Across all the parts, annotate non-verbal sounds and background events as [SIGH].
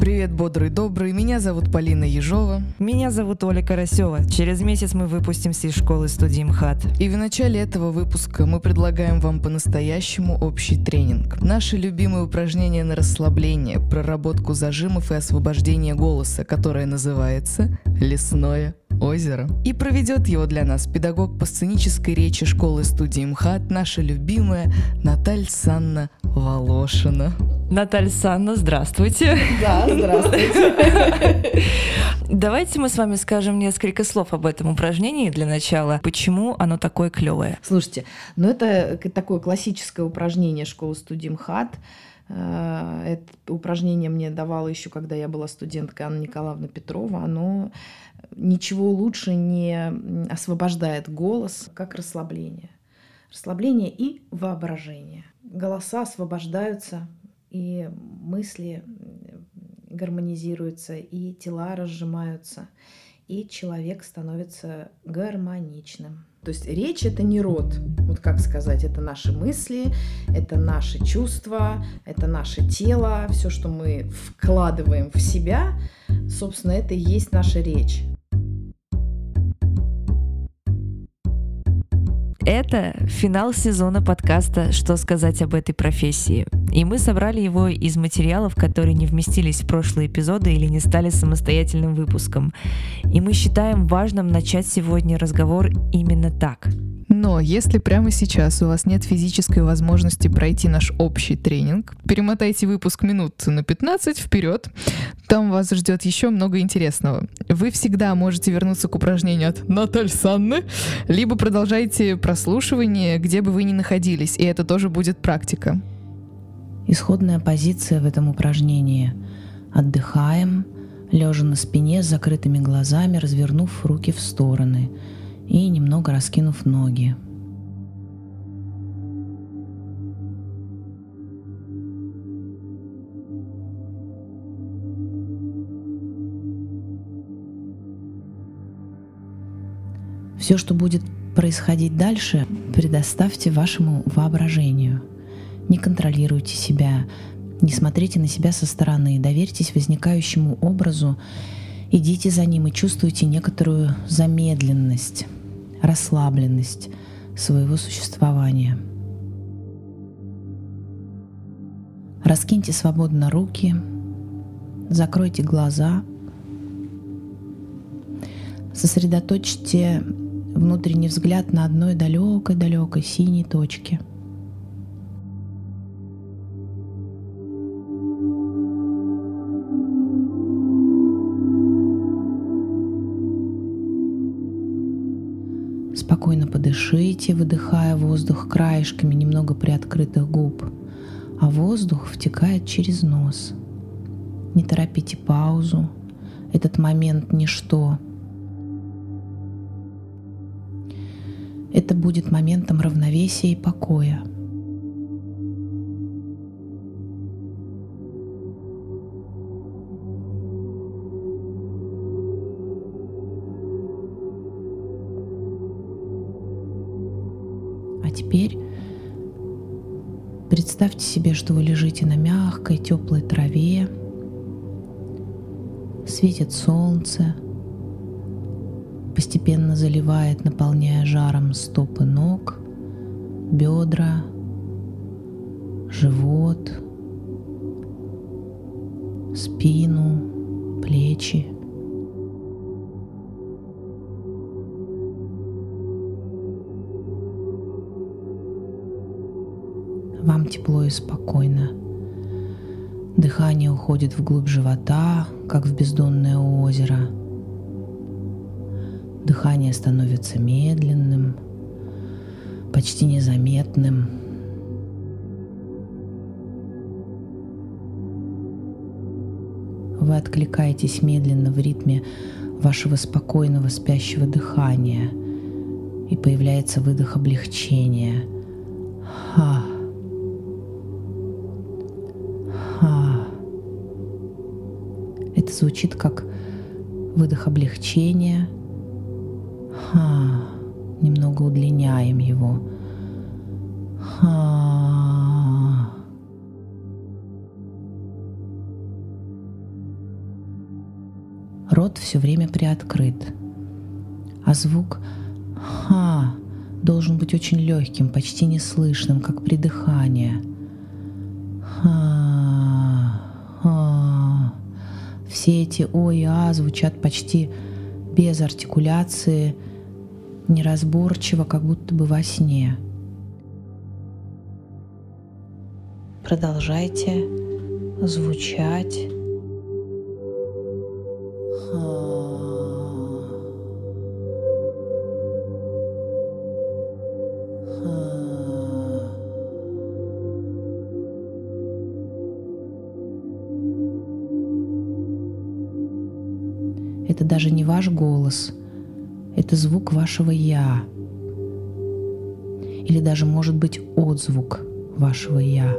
Привет, бодрый добрый. Меня зовут Полина Ежова. Меня зовут Оля Карасева. Через месяц мы выпустимся из школы студии МХАТ. И в начале этого выпуска мы предлагаем вам по-настоящему общий тренинг. Наши любимые упражнения на расслабление, проработку зажимов и освобождение голоса, которое называется «Лесное озеро». И проведет его для нас педагог по сценической речи школы студии МХАТ, наша любимая Наталья Санна Волошина. Наталья Санна, здравствуйте. Да, здравствуйте. [LAUGHS] Давайте мы с вами скажем несколько слов об этом упражнении для начала. Почему оно такое клевое? Слушайте, ну это такое классическое упражнение школы студии МХАТ. Э, это упражнение мне давала еще, когда я была студенткой Анна Николаевна Петрова. Оно ничего лучше не освобождает голос, как расслабление. Расслабление и воображение. Голоса освобождаются и мысли гармонизируются, и тела разжимаются, и человек становится гармоничным. То есть речь это не род, вот как сказать, это наши мысли, это наши чувства, это наше тело, все, что мы вкладываем в себя, собственно, это и есть наша речь. Это финал сезона подкаста «Что сказать об этой профессии». И мы собрали его из материалов, которые не вместились в прошлые эпизоды или не стали самостоятельным выпуском. И мы считаем важным начать сегодня разговор именно так — но если прямо сейчас у вас нет физической возможности пройти наш общий тренинг, перемотайте выпуск минут на 15 вперед. Там вас ждет еще много интересного. Вы всегда можете вернуться к упражнению от Натальи Санны, либо продолжайте прослушивание, где бы вы ни находились, и это тоже будет практика. Исходная позиция в этом упражнении. Отдыхаем, лежа на спине с закрытыми глазами, развернув руки в стороны – и немного раскинув ноги. Все, что будет происходить дальше, предоставьте вашему воображению. Не контролируйте себя, не смотрите на себя со стороны, доверьтесь возникающему образу, идите за ним и чувствуйте некоторую замедленность расслабленность своего существования. Раскиньте свободно руки, закройте глаза, сосредоточьте внутренний взгляд на одной далекой-далекой синей точке – Спокойно подышите, выдыхая воздух краешками немного приоткрытых губ, а воздух втекает через нос. Не торопите паузу, этот момент ничто. Это будет моментом равновесия и покоя – представьте себе, что вы лежите на мягкой, теплой траве, светит солнце, постепенно заливает, наполняя жаром стопы ног, бедра, живот, спину, плечи – Вам тепло и спокойно. Дыхание уходит вглубь живота, как в бездонное озеро. Дыхание становится медленным, почти незаметным. Вы откликаетесь медленно в ритме вашего спокойного спящего дыхания, и появляется выдох облегчения. Ха. Звучит как выдох облегчения. Ха. Немного удлиняем его. Ха. Рот все время приоткрыт. А звук «ха» должен быть очень легким, почти неслышным, как при дыхании. Ха, ха. Все эти «о» и «а» звучат почти без артикуляции, неразборчиво, как будто бы во сне. Продолжайте звучать. Голос, это звук вашего «я». Или даже может быть отзвук вашего «я».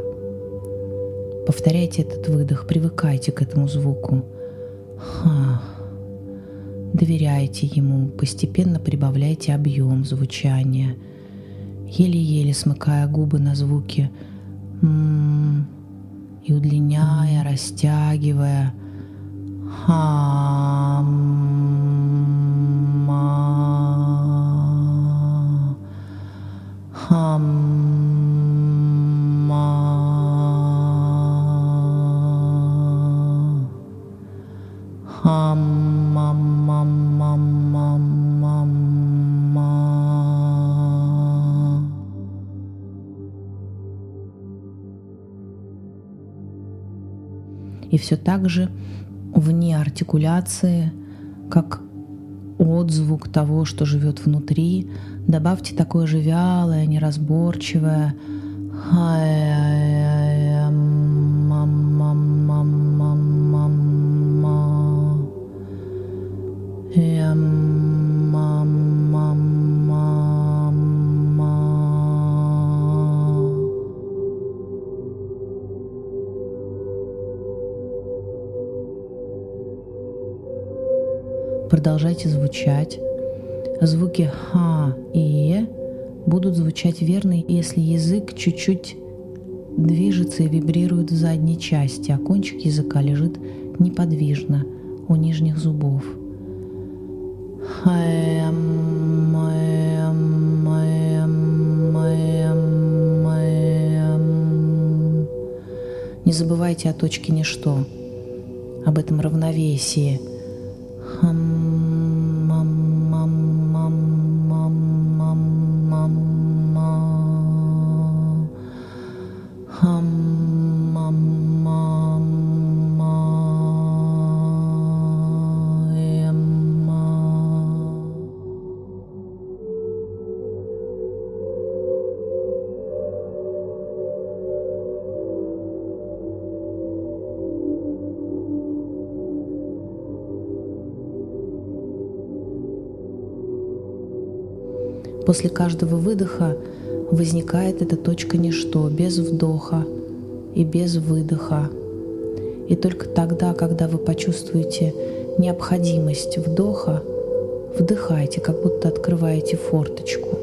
Повторяйте этот выдох, привыкайте к этому звуку. Ха. Доверяйте ему, постепенно прибавляйте объем звучания, еле-еле смыкая губы на звуки м и удлиняя, растягивая. Хам. Все так же вне артикуляции, как отзвук того, что живет внутри, добавьте такое же вялое, неразборчивое продолжайте звучать. Звуки «ха» и «е» будут звучать верно, если язык чуть-чуть движется и вибрирует в задней части, а кончик языка лежит неподвижно у нижних зубов. Не забывайте о точке ничто, об этом равновесии. После каждого выдоха возникает эта точка ничто, без вдоха и без выдоха. И только тогда, когда вы почувствуете необходимость вдоха, вдыхайте, как будто открываете форточку.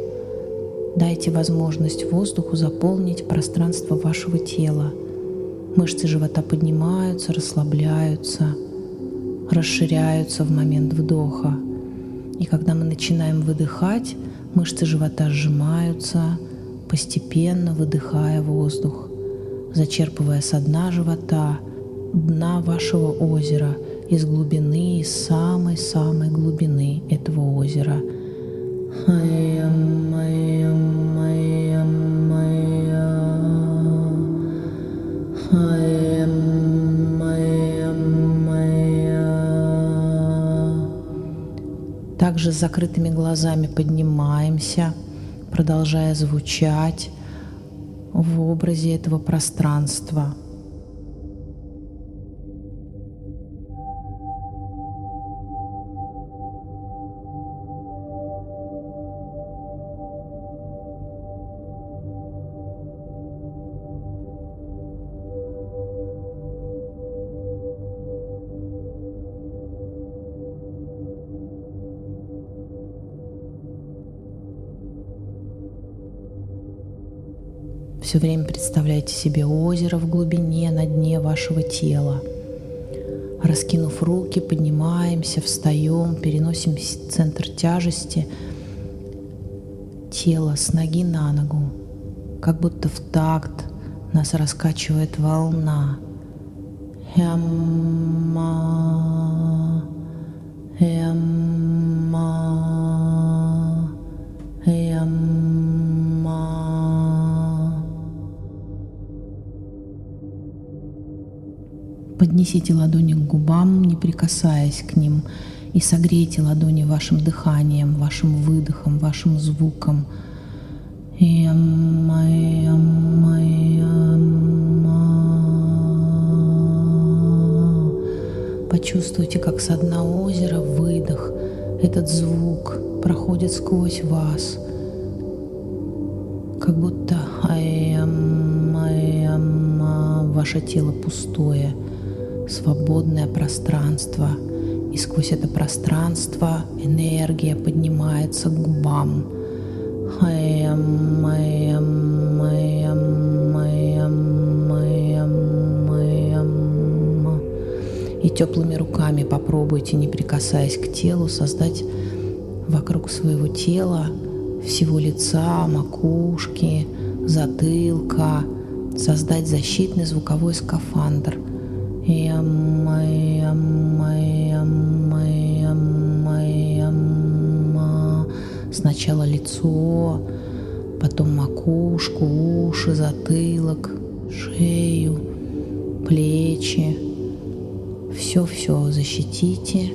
Дайте возможность воздуху заполнить пространство вашего тела. Мышцы живота поднимаются, расслабляются, расширяются в момент вдоха. И когда мы начинаем выдыхать, Мышцы живота сжимаются, постепенно выдыхая воздух, зачерпывая со дна живота, дна вашего озера, из глубины, из самой-самой глубины этого озера. Также с закрытыми глазами поднимаемся, продолжая звучать в образе этого пространства – Все время представляйте себе озеро в глубине, на дне вашего тела. Раскинув руки, поднимаемся, встаем, переносим центр тяжести тела с ноги на ногу, как будто в такт нас раскачивает волна. Эмма, эмма, эмма. Поднесите ладони к губам, не прикасаясь к ним, и согрейте ладони вашим дыханием, вашим выдохом, вашим звуком. Эмма, Почувствуйте, как с дна озера выдох, этот звук проходит сквозь вас, как будто аэм, ваше тело пустое, свободное пространство. И сквозь это пространство энергия поднимается к губам. И теплыми руками попробуйте, не прикасаясь к телу, создать вокруг своего тела, всего лица, макушки, затылка, создать защитный звуковой скафандр. Сначала лицо, потом макушку, уши, затылок, шею, плечи. Все-все защитите,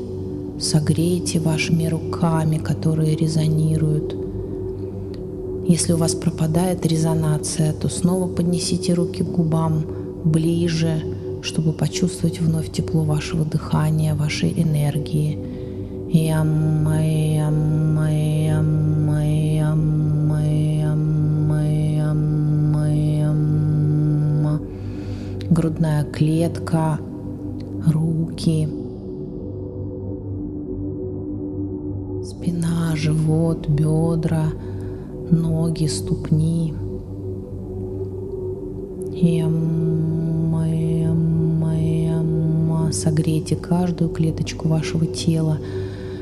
согрейте вашими руками, которые резонируют. Если у вас пропадает резонация, то снова поднесите руки к губам ближе, чтобы почувствовать вновь тепло вашего дыхания, вашей энергии. Грудная клетка, руки, спина, живот, бедра, ноги, ступни. Ямма, Согрейте каждую клеточку вашего тела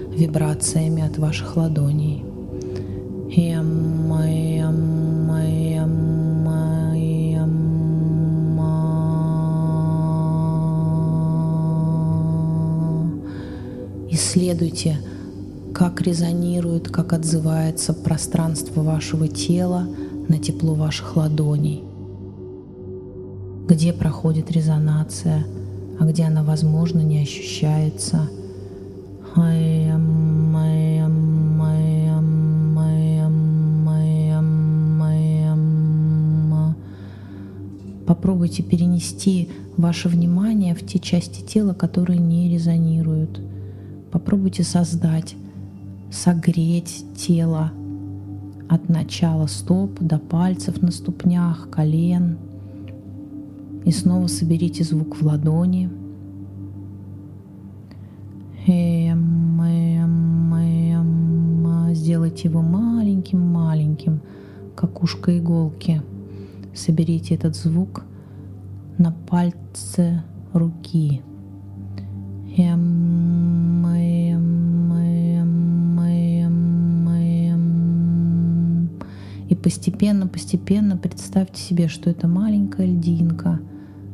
вибрациями от ваших ладоней. Исследуйте, как резонирует, как отзывается пространство вашего тела на тепло ваших ладоней. Где проходит резонация, а где она, возможно, не ощущается. Попробуйте перенести ваше внимание в те части тела, которые не резонируют. Попробуйте создать, согреть тело от начала стоп до пальцев на ступнях, колен. И снова соберите звук в ладони. Эм, эм, эм. Сделайте его маленьким-маленьким, как ушко иголки. Соберите этот звук на пальце руки. Эм. И постепенно-постепенно представьте себе, что эта маленькая льдинка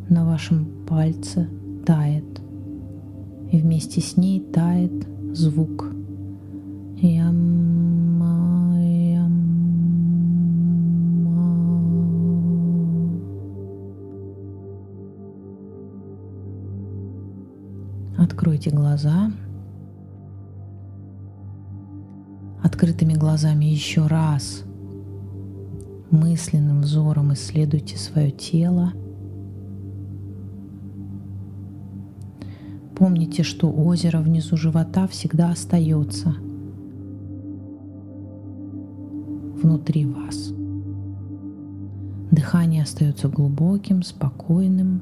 на вашем пальце тает. И вместе с ней тает звук. Ямма, ямма. Откройте глаза. Открытыми глазами еще раз мысленным взором исследуйте свое тело. Помните, что озеро внизу живота всегда остается внутри вас. Дыхание остается глубоким, спокойным,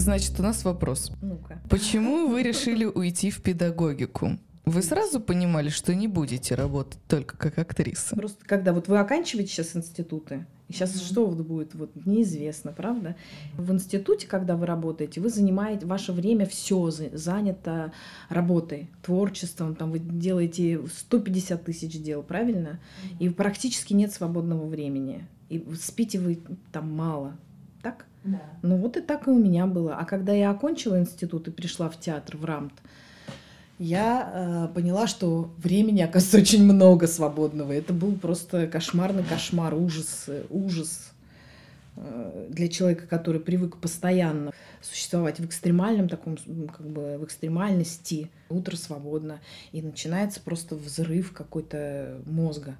Значит, у нас вопрос. Ну-ка. Почему вы [LAUGHS] решили уйти в педагогику? Вы сразу понимали, что не будете работать только как актриса? Просто когда вот вы оканчиваете сейчас институты, сейчас mm-hmm. что вот будет, вот неизвестно, правда? В институте, когда вы работаете, вы занимаете, ваше время все занято работой, творчеством, там вы делаете 150 тысяч дел, правильно? Mm-hmm. И практически нет свободного времени. И спите вы там мало, так? Да. Ну вот и так и у меня было. А когда я окончила институт и пришла в театр, в РАМТ, я э, поняла, что времени, оказывается, очень много свободного. Это был просто кошмарный кошмар, ужас, ужас э, для человека, который привык постоянно существовать в экстремальном таком, как бы в экстремальности. Утро свободно, и начинается просто взрыв какой-то мозга.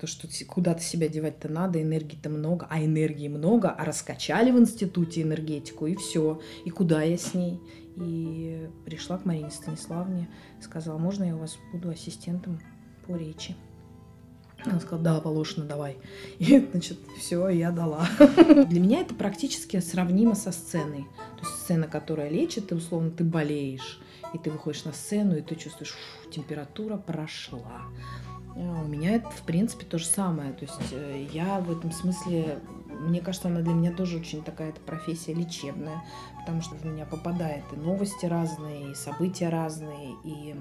То, что куда-то себя девать-то надо, энергии-то много, а энергии много, а раскачали в институте энергетику, и все. И куда я с ней? И пришла к Марине Станиславне, сказала, можно я у вас буду ассистентом по речи? Она сказала, да, Волошина, давай. И, значит, все, я дала. Для меня это практически сравнимо со сценой. То есть сцена, которая лечит, ты, условно, ты болеешь, и ты выходишь на сцену, и ты чувствуешь, температура прошла. А у меня это, в принципе, то же самое. То есть э, я в этом смысле мне кажется, она для меня тоже очень такая профессия лечебная, потому что в меня попадает и новости разные, и события разные, и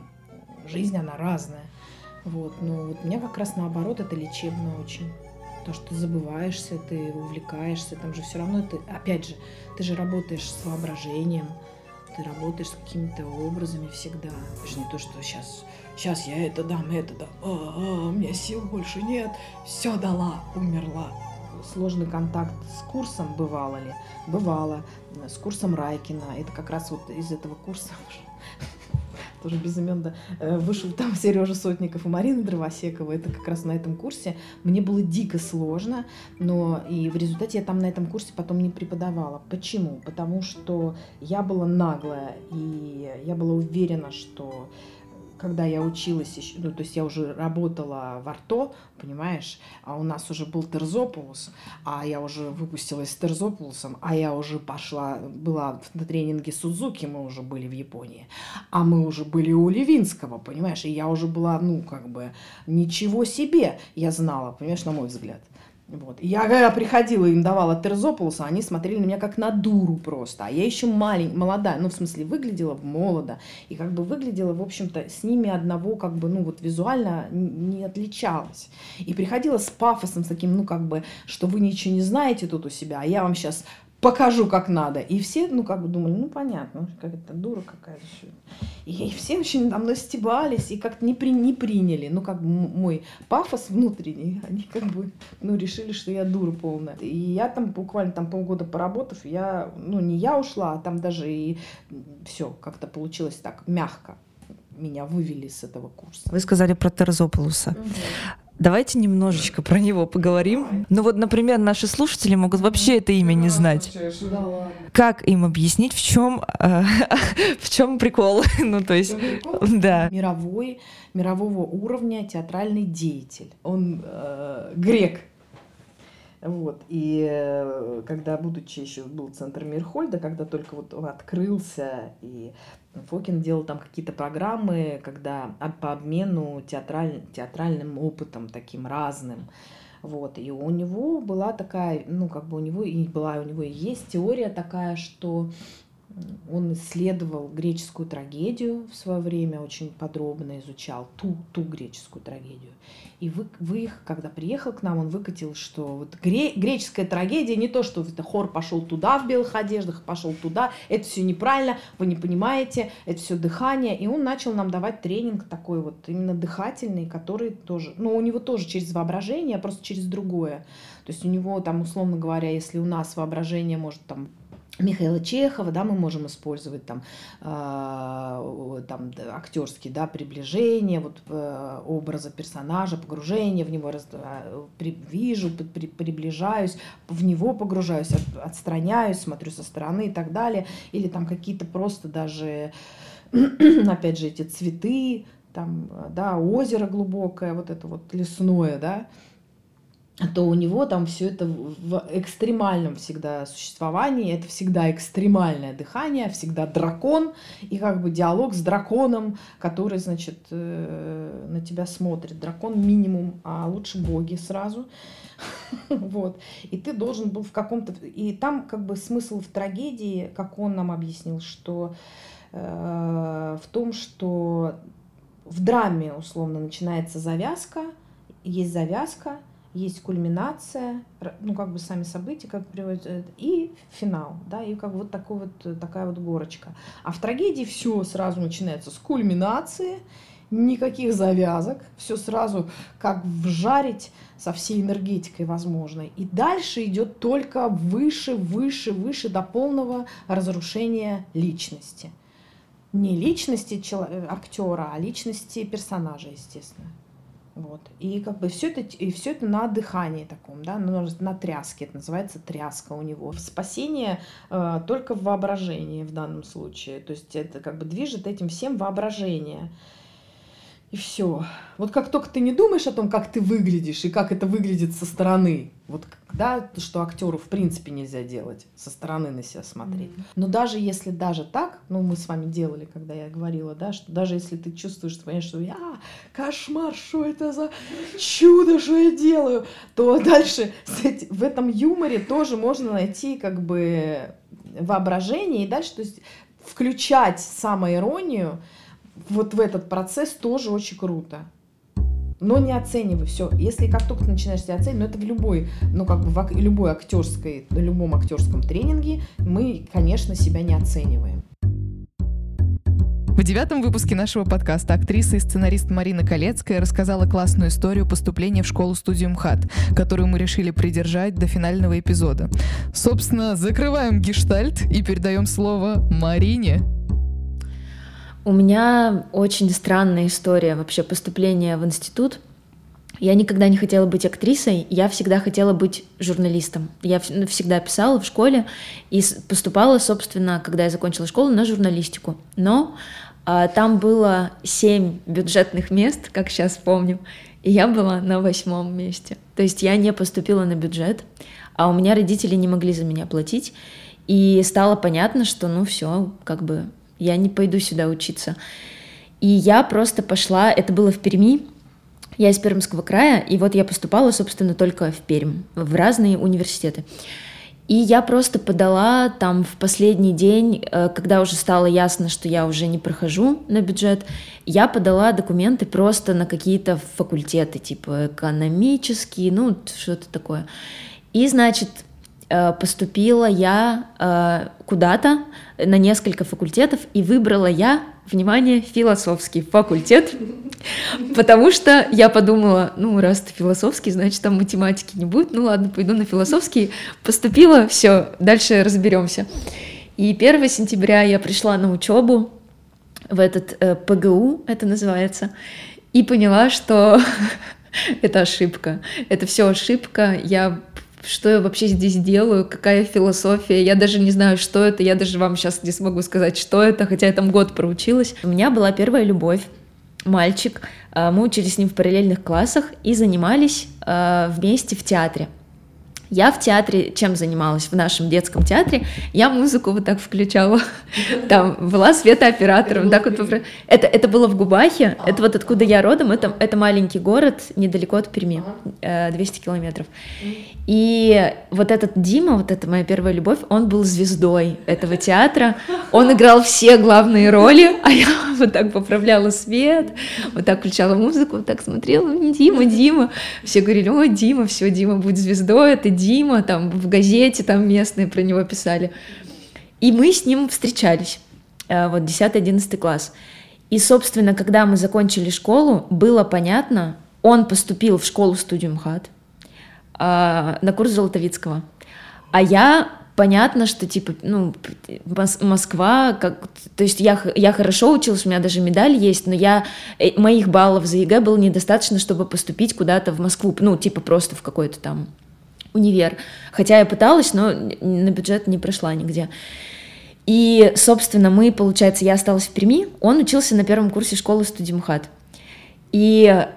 жизнь она разная. Вот. Но вот меня как раз наоборот это лечебно очень. То, что ты забываешься, ты увлекаешься, там же все равно ты, опять же, ты же работаешь с воображением, ты работаешь с какими-то образами всегда. Это же не то, что сейчас, сейчас я это дам, это дам, а, а, у меня сил больше нет, все дала, умерла сложный контакт с курсом, бывало ли? Бывало. С курсом Райкина. Это как раз вот из этого курса тоже без имен, да, э, вышел там [LAUGHS] Сережа Сотников и Марина Дровосекова. Это как раз на этом курсе. Мне было дико сложно, но и в результате я там на этом курсе потом не преподавала. Почему? Потому что я была наглая, и я была уверена, что когда я училась, еще, ну, то есть я уже работала в Арто, понимаешь, а у нас уже был Терзополус, а я уже выпустилась с Терзополусом, а я уже пошла, была на тренинге Судзуки, мы уже были в Японии, а мы уже были у Левинского, понимаешь, и я уже была, ну, как бы, ничего себе я знала, понимаешь, на мой взгляд. Вот. И я когда приходила, им давала Терзополуса, они смотрели на меня как на дуру просто. А я еще маленькая, молодая, ну, в смысле, выглядела молодо. И как бы выглядела, в общем-то, с ними одного, как бы, ну, вот визуально не отличалась. И приходила с пафосом, с таким, ну, как бы, что вы ничего не знаете тут у себя, а я вам сейчас покажу, как надо. И все, ну, как бы думали, ну, понятно, как это дура какая-то. И все очень там настебались и как-то не, при, не приняли. Ну, как бы мой пафос внутренний, [LAUGHS] они как бы, ну, решили, что я дура полная. И я там буквально там полгода поработав, я, ну, не я ушла, а там даже и все как-то получилось так мягко меня вывели с этого курса. Вы сказали про Терзополуса. Угу. Давайте немножечко про него поговорим. Ну вот, например, наши слушатели могут вообще это имя не знать. Как им объяснить, в чем э, [LAUGHS] в чем прикол? [LAUGHS] ну то есть, да. Мировой, мирового уровня театральный деятель. Он э, грек. Вот. И э, когда, будучи еще был центр Мирхольда, когда только вот он открылся, и Фокин делал там какие-то программы, когда по обмену театраль, театральным опытом таким разным. Вот. И у него была такая, ну, как бы у него и была, у него и есть теория такая, что он исследовал греческую трагедию в свое время, очень подробно изучал ту, ту греческую трагедию. И вы, вы их, когда приехал к нам, он выкатил, что вот гре, греческая трагедия не то, что это хор пошел туда в белых одеждах, пошел туда, это все неправильно, вы не понимаете, это все дыхание. И он начал нам давать тренинг такой вот именно дыхательный, который тоже, ну у него тоже через воображение, а просто через другое. То есть у него там, условно говоря, если у нас воображение может там Михаила Чехова, да, мы можем использовать там, э, там актерские, да, приближения, вот э, образа персонажа, погружение в него, раз, э, при, вижу, при, приближаюсь, в него погружаюсь, от, отстраняюсь, смотрю со стороны и так далее, или там какие-то просто даже, [CLEARS THROAT] опять же, эти цветы, там, да, озеро глубокое, вот это вот лесное, да, то у него там все это в экстремальном всегда существовании, это всегда экстремальное дыхание, всегда дракон, и как бы диалог с драконом, который, значит, э, на тебя смотрит. Дракон минимум, а лучше боги сразу. [LAUGHS] Вот. И ты должен был в каком-то... И там как бы смысл в трагедии, как он нам объяснил, что э, в том, что в драме условно начинается завязка, есть завязка, есть кульминация, ну, как бы сами события, как приводят, э, и финал, да, и как вот, такой вот э, такая вот горочка. А в трагедии все сразу начинается с кульминации, никаких завязок, все сразу как вжарить со всей энергетикой возможной. И дальше идет только выше, выше, выше до полного разрушения личности. Не личности э, актера, а личности персонажа, естественно. Вот. И как бы все это, и все это на дыхании таком, да, на, на тряске, это называется тряска у него. Спасение э, только в воображении в данном случае, то есть это как бы движет этим всем воображение. И все. Вот как только ты не думаешь о том, как ты выглядишь и как это выглядит со стороны, вот да, что актеру в принципе нельзя делать, со стороны на себя смотреть. Mm-hmm. Но даже если даже так, ну мы с вами делали, когда я говорила, да, что даже если ты чувствуешь, что, понимаешь, что я кошмар, что это за чудо, что я делаю, то [LAUGHS] дальше в этом юморе тоже можно найти как бы воображение и дальше, то есть включать самоиронию, вот в этот процесс тоже очень круто. Но не оценивай все. Если как только ты начинаешь себя оценивать, ну это в любой, ну как бы в любой актерской, на любом актерском тренинге мы, конечно, себя не оцениваем. В девятом выпуске нашего подкаста актриса и сценарист Марина Колецкая рассказала классную историю поступления в школу-студию МХАТ, которую мы решили придержать до финального эпизода. Собственно, закрываем гештальт и передаем слово Марине. У меня очень странная история вообще поступления в институт. Я никогда не хотела быть актрисой, я всегда хотела быть журналистом. Я ну, всегда писала в школе и поступала, собственно, когда я закончила школу, на журналистику. Но а, там было семь бюджетных мест, как сейчас помню, и я была на восьмом месте. То есть я не поступила на бюджет, а у меня родители не могли за меня платить. И стало понятно, что ну все, как бы я не пойду сюда учиться. И я просто пошла, это было в Перми, я из Пермского края, и вот я поступала, собственно, только в Пермь, в разные университеты. И я просто подала там в последний день, э, когда уже стало ясно, что я уже не прохожу на бюджет, я подала документы просто на какие-то факультеты, типа экономические, ну, что-то такое. И, значит, поступила я э, куда-то на несколько факультетов и выбрала я, внимание, философский факультет, потому что я подумала, ну, раз ты философский, значит, там математики не будет, ну ладно, пойду на философский, поступила, все, дальше разберемся. И 1 сентября я пришла на учебу в этот э, ПГУ, это называется, и поняла, что [LAUGHS] это ошибка, это все ошибка, я что я вообще здесь делаю, какая философия, я даже не знаю, что это, я даже вам сейчас не смогу сказать, что это, хотя я там год проучилась. У меня была первая любовь, мальчик, а, мы учились с ним в параллельных классах и занимались а, вместе в театре. Я в театре чем занималась? В нашем детском театре я музыку вот так включала. [LAUGHS] Там была светооператором. Так вот, это, это было в Губахе. Это вот откуда я родом. Это, это маленький город недалеко от Перми. 200 э, километров. И вот этот Дима, вот это моя первая любовь, он был звездой этого театра. Он играл все главные роли, а я вот так поправляла свет, вот так включала музыку, вот так смотрела, Дима, Дима. Все говорили, о, Дима, все, Дима будет звездой, это Дима, там в газете там местные про него писали. И мы с ним встречались, э, вот 10-11 класс. И, собственно, когда мы закончили школу, было понятно, он поступил в школу-студию МХАТ а, на курс Золотовицкого. А я понятно, что типа, ну, Москва, как, то есть я, я хорошо училась, у меня даже медаль есть, но я, э, моих баллов за ЕГЭ было недостаточно, чтобы поступить куда-то в Москву, ну, типа просто в какой-то там универ. Хотя я пыталась, но на бюджет не прошла нигде. И, собственно, мы, получается, я осталась в Перми, он учился на первом курсе школы студии МХАТ. И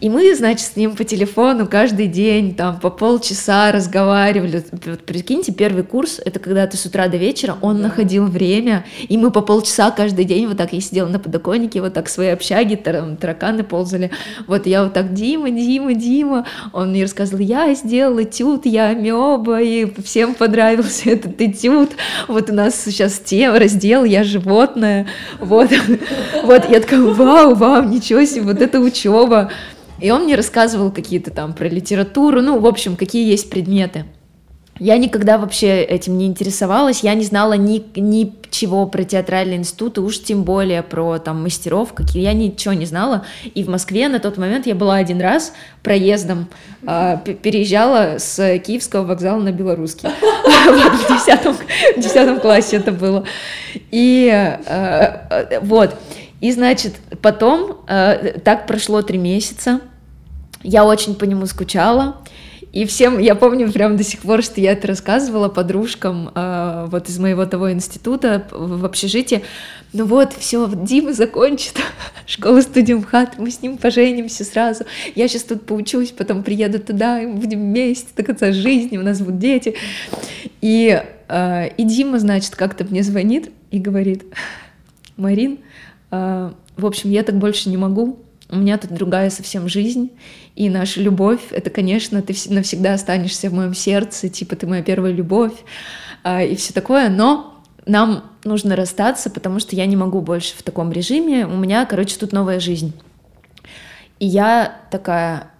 И мы, значит, с ним по телефону каждый день, там, по полчаса разговаривали. Вот, прикиньте, первый курс, это когда ты с утра до вечера, он да. находил время, и мы по полчаса каждый день, вот так я сидела на подоконнике, вот так в своей общаге, тар тараканы ползали. Вот я вот так, Дима, Дима, Дима. Он мне рассказывал, я сделала этюд, я амеба, и всем понравился этот этюд. Вот у нас сейчас тема, раздел, я животное. Вот, [LAUGHS] вот я такая, вау, вау, ничего себе, вот это учеба. И он мне рассказывал какие-то там про литературу, ну, в общем, какие есть предметы. Я никогда вообще этим не интересовалась, я не знала ни, ничего про театральный институт, и уж тем более про там мастеров, какие я ничего не знала. И в Москве на тот момент я была один раз проездом, э, переезжала с Киевского вокзала на Белорусский. [LAUGHS] В десятом классе это было. И э, вот. И, значит, потом так прошло три месяца. Я очень по нему скучала. И всем, я помню прям до сих пор, что я это рассказывала подружкам э, вот из моего того института в общежитии. Ну вот, все, Дима закончит [LAUGHS] школу студиумхат, мы с ним поженимся сразу. Я сейчас тут поучусь, потом приеду туда, и мы будем вместе до конца жизни, у нас будут дети. И, э, и Дима, значит, как-то мне звонит и говорит, Марин, э, в общем, я так больше не могу, у меня тут другая совсем жизнь, и наша любовь, это, конечно, ты навсегда останешься в моем сердце, типа ты моя первая любовь а, и все такое, но нам нужно расстаться, потому что я не могу больше в таком режиме, у меня, короче, тут новая жизнь. И я такая,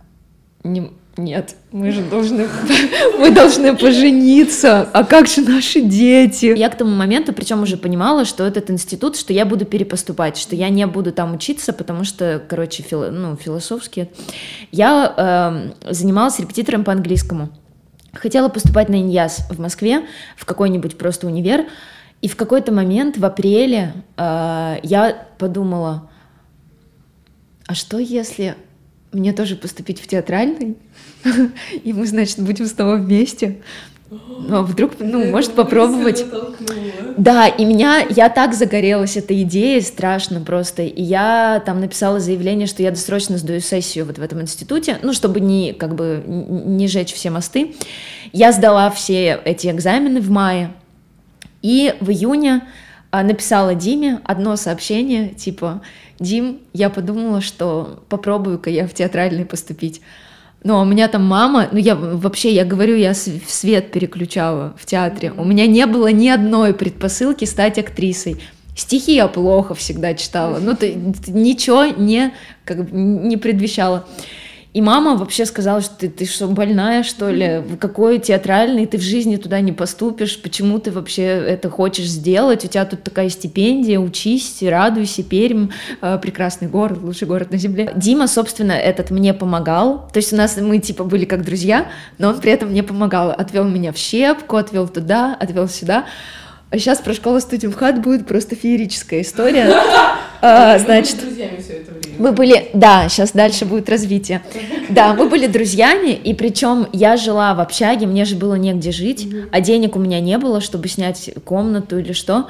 не, нет, мы же должны, [LAUGHS] мы должны пожениться, а как же наши дети? Я к тому моменту, причем уже понимала, что этот институт, что я буду перепоступать, что я не буду там учиться, потому что, короче, фило, ну, философски. Я э, занималась репетитором по английскому. Хотела поступать на Иньяс в Москве, в какой-нибудь просто универ, и в какой-то момент в апреле э, я подумала, а что если мне тоже поступить в театральный, [LAUGHS] и мы, значит, будем снова вместе. Ну, а вдруг, ну, может попробовать. Да, и меня, я так загорелась этой идеей, страшно просто. И я там написала заявление, что я досрочно сдаю сессию вот в этом институте, ну, чтобы не, как бы, не жечь все мосты. Я сдала все эти экзамены в мае. И в июне написала Диме одно сообщение, типа, Дим, я подумала, что попробую-ка я в театральный поступить. Ну, а у меня там мама, ну я вообще, я говорю, я свет переключала в театре. У меня не было ни одной предпосылки стать актрисой. Стихи я плохо всегда читала, ну ты, ничего не, как бы, не предвещало. И мама вообще сказала, что ты, ты что, больная, что ли? Какой театральный, ты в жизни туда не поступишь, почему ты вообще это хочешь сделать? У тебя тут такая стипендия, учись, радуйся, Пермь, э, прекрасный город, лучший город на земле. Дима, собственно, этот мне помогал, то есть у нас мы типа были как друзья, но он при этом мне помогал, отвел меня в щепку, отвел туда, отвел сюда. А сейчас про школу студиум хат будет просто феерическая история. [LAUGHS] А, значит, мы были, да, сейчас дальше будет развитие. [LAUGHS] Да, мы были друзьями, и причем я жила в общаге, мне же было негде жить, а денег у меня не было, чтобы снять комнату или что.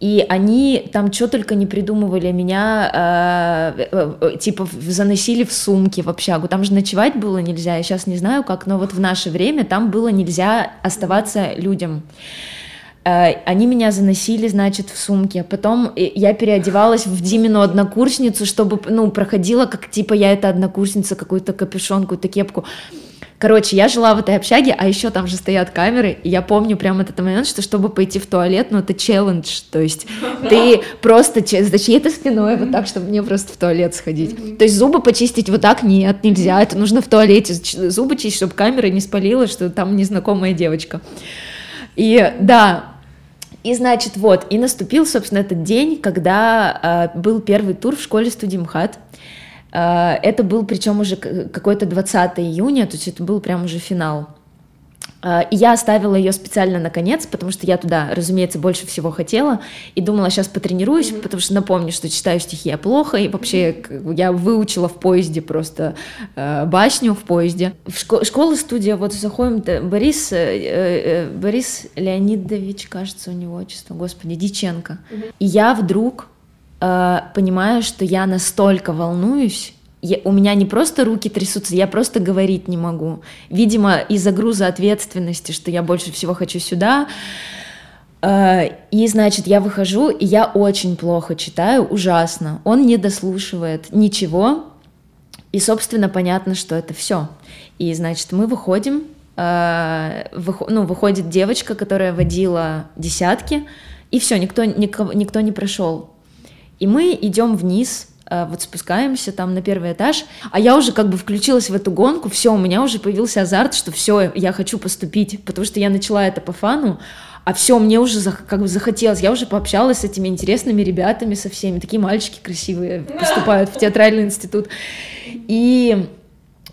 И они там что только не придумывали, меня э, э, типа заносили в сумки в общагу. Там же ночевать было нельзя, я сейчас не знаю как, но вот в наше время там было нельзя оставаться людям. Э, они меня заносили, значит, в сумке. Потом я переодевалась в Димину однокурсницу, чтобы, ну, проходила, как типа я это однокурсница, какую-то капюшон, какую-то кепку. Короче, я жила в этой общаге, а еще там же стоят камеры, и я помню прямо этот момент, что чтобы пойти в туалет, ну это челлендж, то есть ты просто за чьей-то спиной вот так, чтобы мне просто в туалет сходить. То есть зубы почистить вот так нет, нельзя, это нужно в туалете, зубы чистить, чтобы камера не спалила, что там незнакомая девочка. И да, и значит, вот, и наступил, собственно, этот день, когда э, был первый тур в школе студии МХАТ. Э, это был, причем уже какой-то 20 июня, то есть это был прям уже финал. А, и я оставила ее специально на конец, потому что я туда, разумеется, больше всего хотела. И думала, сейчас потренируюсь, mm-hmm. потому что напомню, что читаю стихи я плохо. И вообще mm-hmm. я выучила в поезде просто э, башню в поезде. В шко- школа-студия, вот заходим, Борис, э, э, Борис Леонидович, кажется, у него отчество, господи, Диченко. Mm-hmm. И я вдруг э, понимаю, что я настолько волнуюсь, я, у меня не просто руки трясутся, я просто говорить не могу. Видимо, из-за груза ответственности, что я больше всего хочу сюда. Э, и, значит, я выхожу, и я очень плохо читаю, ужасно. Он не дослушивает ничего, и, собственно, понятно, что это все. И, значит, мы выходим, э, ну, выходит девочка, которая водила десятки, и все, никто, никого, никто не прошел. И мы идем вниз, вот спускаемся там на первый этаж, а я уже как бы включилась в эту гонку, все, у меня уже появился азарт, что все, я хочу поступить, потому что я начала это по фану, а все, мне уже как бы захотелось, я уже пообщалась с этими интересными ребятами, со всеми, такие мальчики красивые [LAUGHS] поступают в театральный институт, и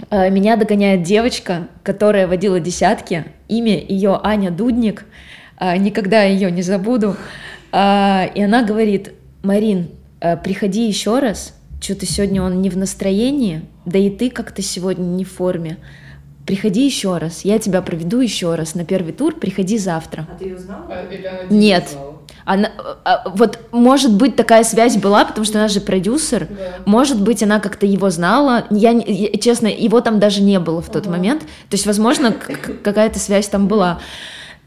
э, меня догоняет девочка, которая водила десятки, имя ее Аня Дудник, э, никогда ее не забуду, э, и она говорит, Марин, э, приходи еще раз, что-то сегодня он не в настроении, да и ты как-то сегодня не в форме. Приходи еще раз, я тебя проведу еще раз на первый тур, приходи завтра. А ты ее знала? А, Нет. Она, а, вот, может быть, такая связь была, потому что она же продюсер. Да. Может быть, она как-то его знала. Я, я, честно, его там даже не было в тот ага. момент. То есть, возможно, какая-то связь там была.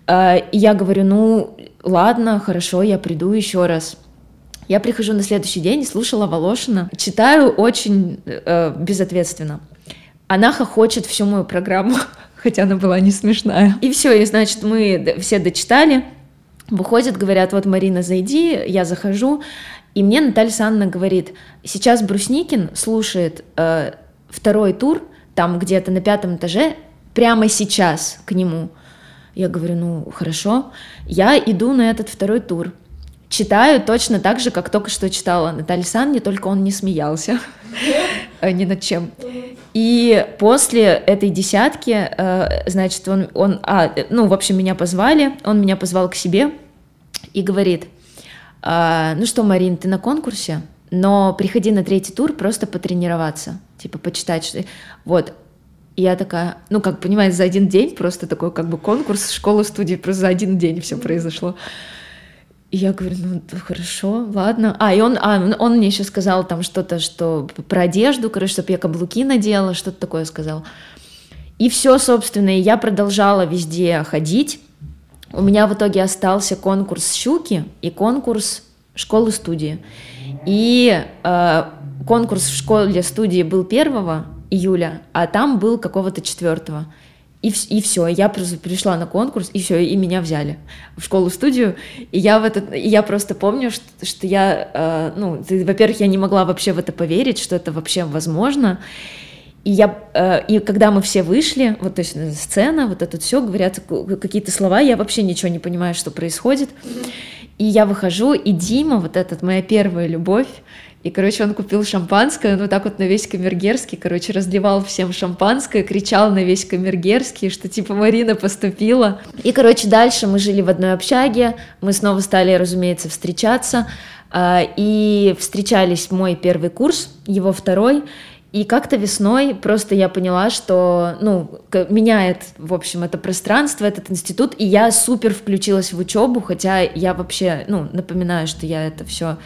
А, я говорю, ну, ладно, хорошо, я приду еще раз. Я прихожу на следующий день и слушала Волошина. Читаю очень э, безответственно. Она хохочет всю мою программу, [LAUGHS] хотя она была не смешная. И все, и значит, мы все дочитали. Выходят, говорят, вот, Марина, зайди, я захожу. И мне Наталья Санна говорит, сейчас Брусникин слушает э, второй тур, там где-то на пятом этаже, прямо сейчас к нему. Я говорю, ну, хорошо. Я иду на этот второй тур читаю точно так же, как только что читала Наталья Санни, только он не смеялся э, ни над чем. И после этой десятки, э, значит, он, он, а, ну, в общем, меня позвали, он меня позвал к себе и говорит, «А, ну что, Марин, ты на конкурсе, но приходи на третий тур просто потренироваться, типа почитать, что... вот, и я такая, ну, как понимаете, за один день просто такой как бы конкурс школы-студии, просто за один день все произошло. И я говорю, ну хорошо, ладно. А, и он, а, он мне еще сказал там что-то, что про одежду, короче, чтобы я каблуки надела, что-то такое сказал. И все, собственно, и я продолжала везде ходить. У меня в итоге остался конкурс «Щуки» и конкурс школы-студии. И э, конкурс в школе-студии был 1 июля, а там был какого-то 4 и, и все, я просто пришла на конкурс, и все, и меня взяли в школу-студию, и я в этот, и я просто помню, что, что я, э, ну, во-первых, я не могла вообще в это поверить, что это вообще возможно, и я, э, и когда мы все вышли, вот то есть сцена, вот это все, говорят какие-то слова, я вообще ничего не понимаю, что происходит, и я выхожу, и Дима, вот этот моя первая любовь, и, короче, он купил шампанское, ну так вот на весь Камергерский, короче, разливал всем шампанское, кричал на весь Камергерский, что типа Марина поступила. И, короче, дальше мы жили в одной общаге, мы снова стали, разумеется, встречаться, а, и встречались мой первый курс, его второй, и как-то весной просто я поняла, что, ну, меняет, в общем, это пространство, этот институт, и я супер включилась в учебу, хотя я вообще, ну, напоминаю, что я это все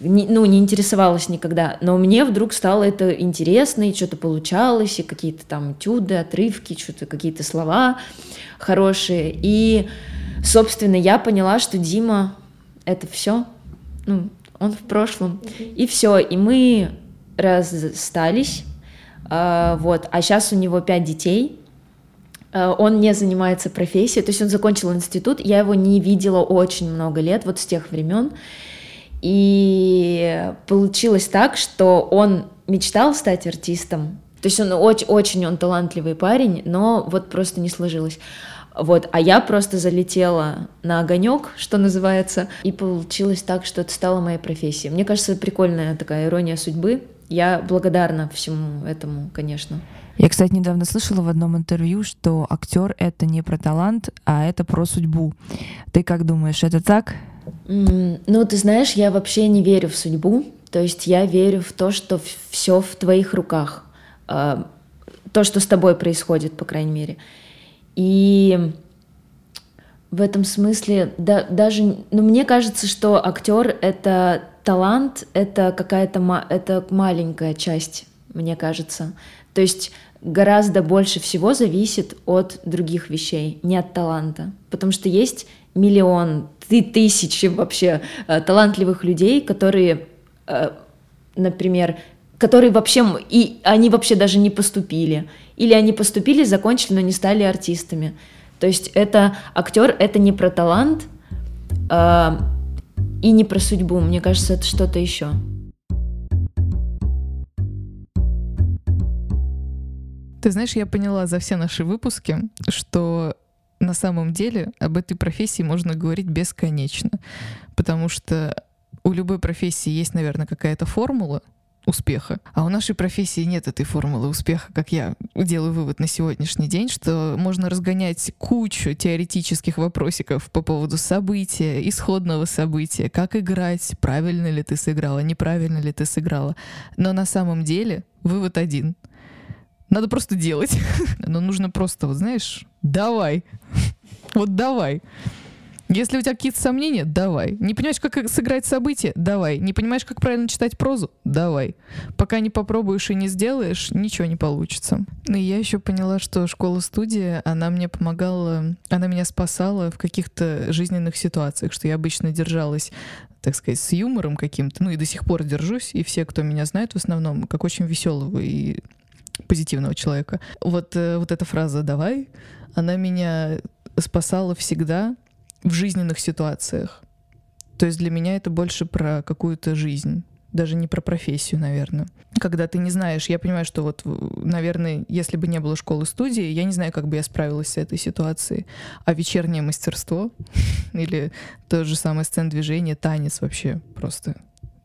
не, ну, не интересовалась никогда, но мне вдруг стало это интересно, и что-то получалось, и какие-то там тюды, отрывки, что-то какие-то слова хорошие. И, собственно, я поняла, что Дима — это все, ну, он в прошлом. И все, и мы расстались, а, вот, а сейчас у него пять детей, а, он не занимается профессией, то есть он закончил институт, я его не видела очень много лет, вот с тех времен, и получилось так, что он мечтал стать артистом. То есть он очень, очень он талантливый парень, но вот просто не сложилось. Вот, а я просто залетела на огонек, что называется, и получилось так, что это стало моей профессией. Мне кажется, прикольная такая ирония судьбы. Я благодарна всему этому, конечно. Я, кстати, недавно слышала в одном интервью, что актер это не про талант, а это про судьбу. Ты как думаешь, это так? Ну, ты знаешь, я вообще не верю в судьбу. То есть я верю в то, что все в твоих руках. А, то, что с тобой происходит, по крайней мере. И в этом смысле да, даже, ну, мне кажется, что актер это талант, это какая-то это маленькая часть мне кажется. То есть гораздо больше всего зависит от других вещей, не от таланта. Потому что есть миллион, ты тысячи вообще э, талантливых людей, которые, э, например, которые вообще, и они вообще даже не поступили. Или они поступили, закончили, но не стали артистами. То есть это актер, это не про талант э, и не про судьбу. Мне кажется, это что-то еще. Ты знаешь, я поняла за все наши выпуски, что на самом деле об этой профессии можно говорить бесконечно, потому что у любой профессии есть, наверное, какая-то формула успеха, а у нашей профессии нет этой формулы успеха, как я делаю вывод на сегодняшний день, что можно разгонять кучу теоретических вопросиков по поводу события, исходного события, как играть, правильно ли ты сыграла, неправильно ли ты сыграла, но на самом деле вывод один — надо просто делать. [LAUGHS] Но нужно просто, вот знаешь, давай. [LAUGHS] Вот давай. Если у тебя какие-то сомнения, давай. Не понимаешь, как сыграть событие, давай. Не понимаешь, как правильно читать прозу, давай. Пока не попробуешь и не сделаешь, ничего не получится. Ну и я еще поняла, что школа-студия, она мне помогала, она меня спасала в каких-то жизненных ситуациях, что я обычно держалась так сказать, с юмором каким-то, ну и до сих пор держусь, и все, кто меня знает в основном, как очень веселого и позитивного человека. Вот, э, вот эта фраза «давай», она меня спасала всегда в жизненных ситуациях. То есть для меня это больше про какую-то жизнь даже не про профессию, наверное. Когда ты не знаешь, я понимаю, что вот, наверное, если бы не было школы-студии, я не знаю, как бы я справилась с этой ситуацией. А вечернее мастерство [LAUGHS] или то же самое сцен движения, танец вообще просто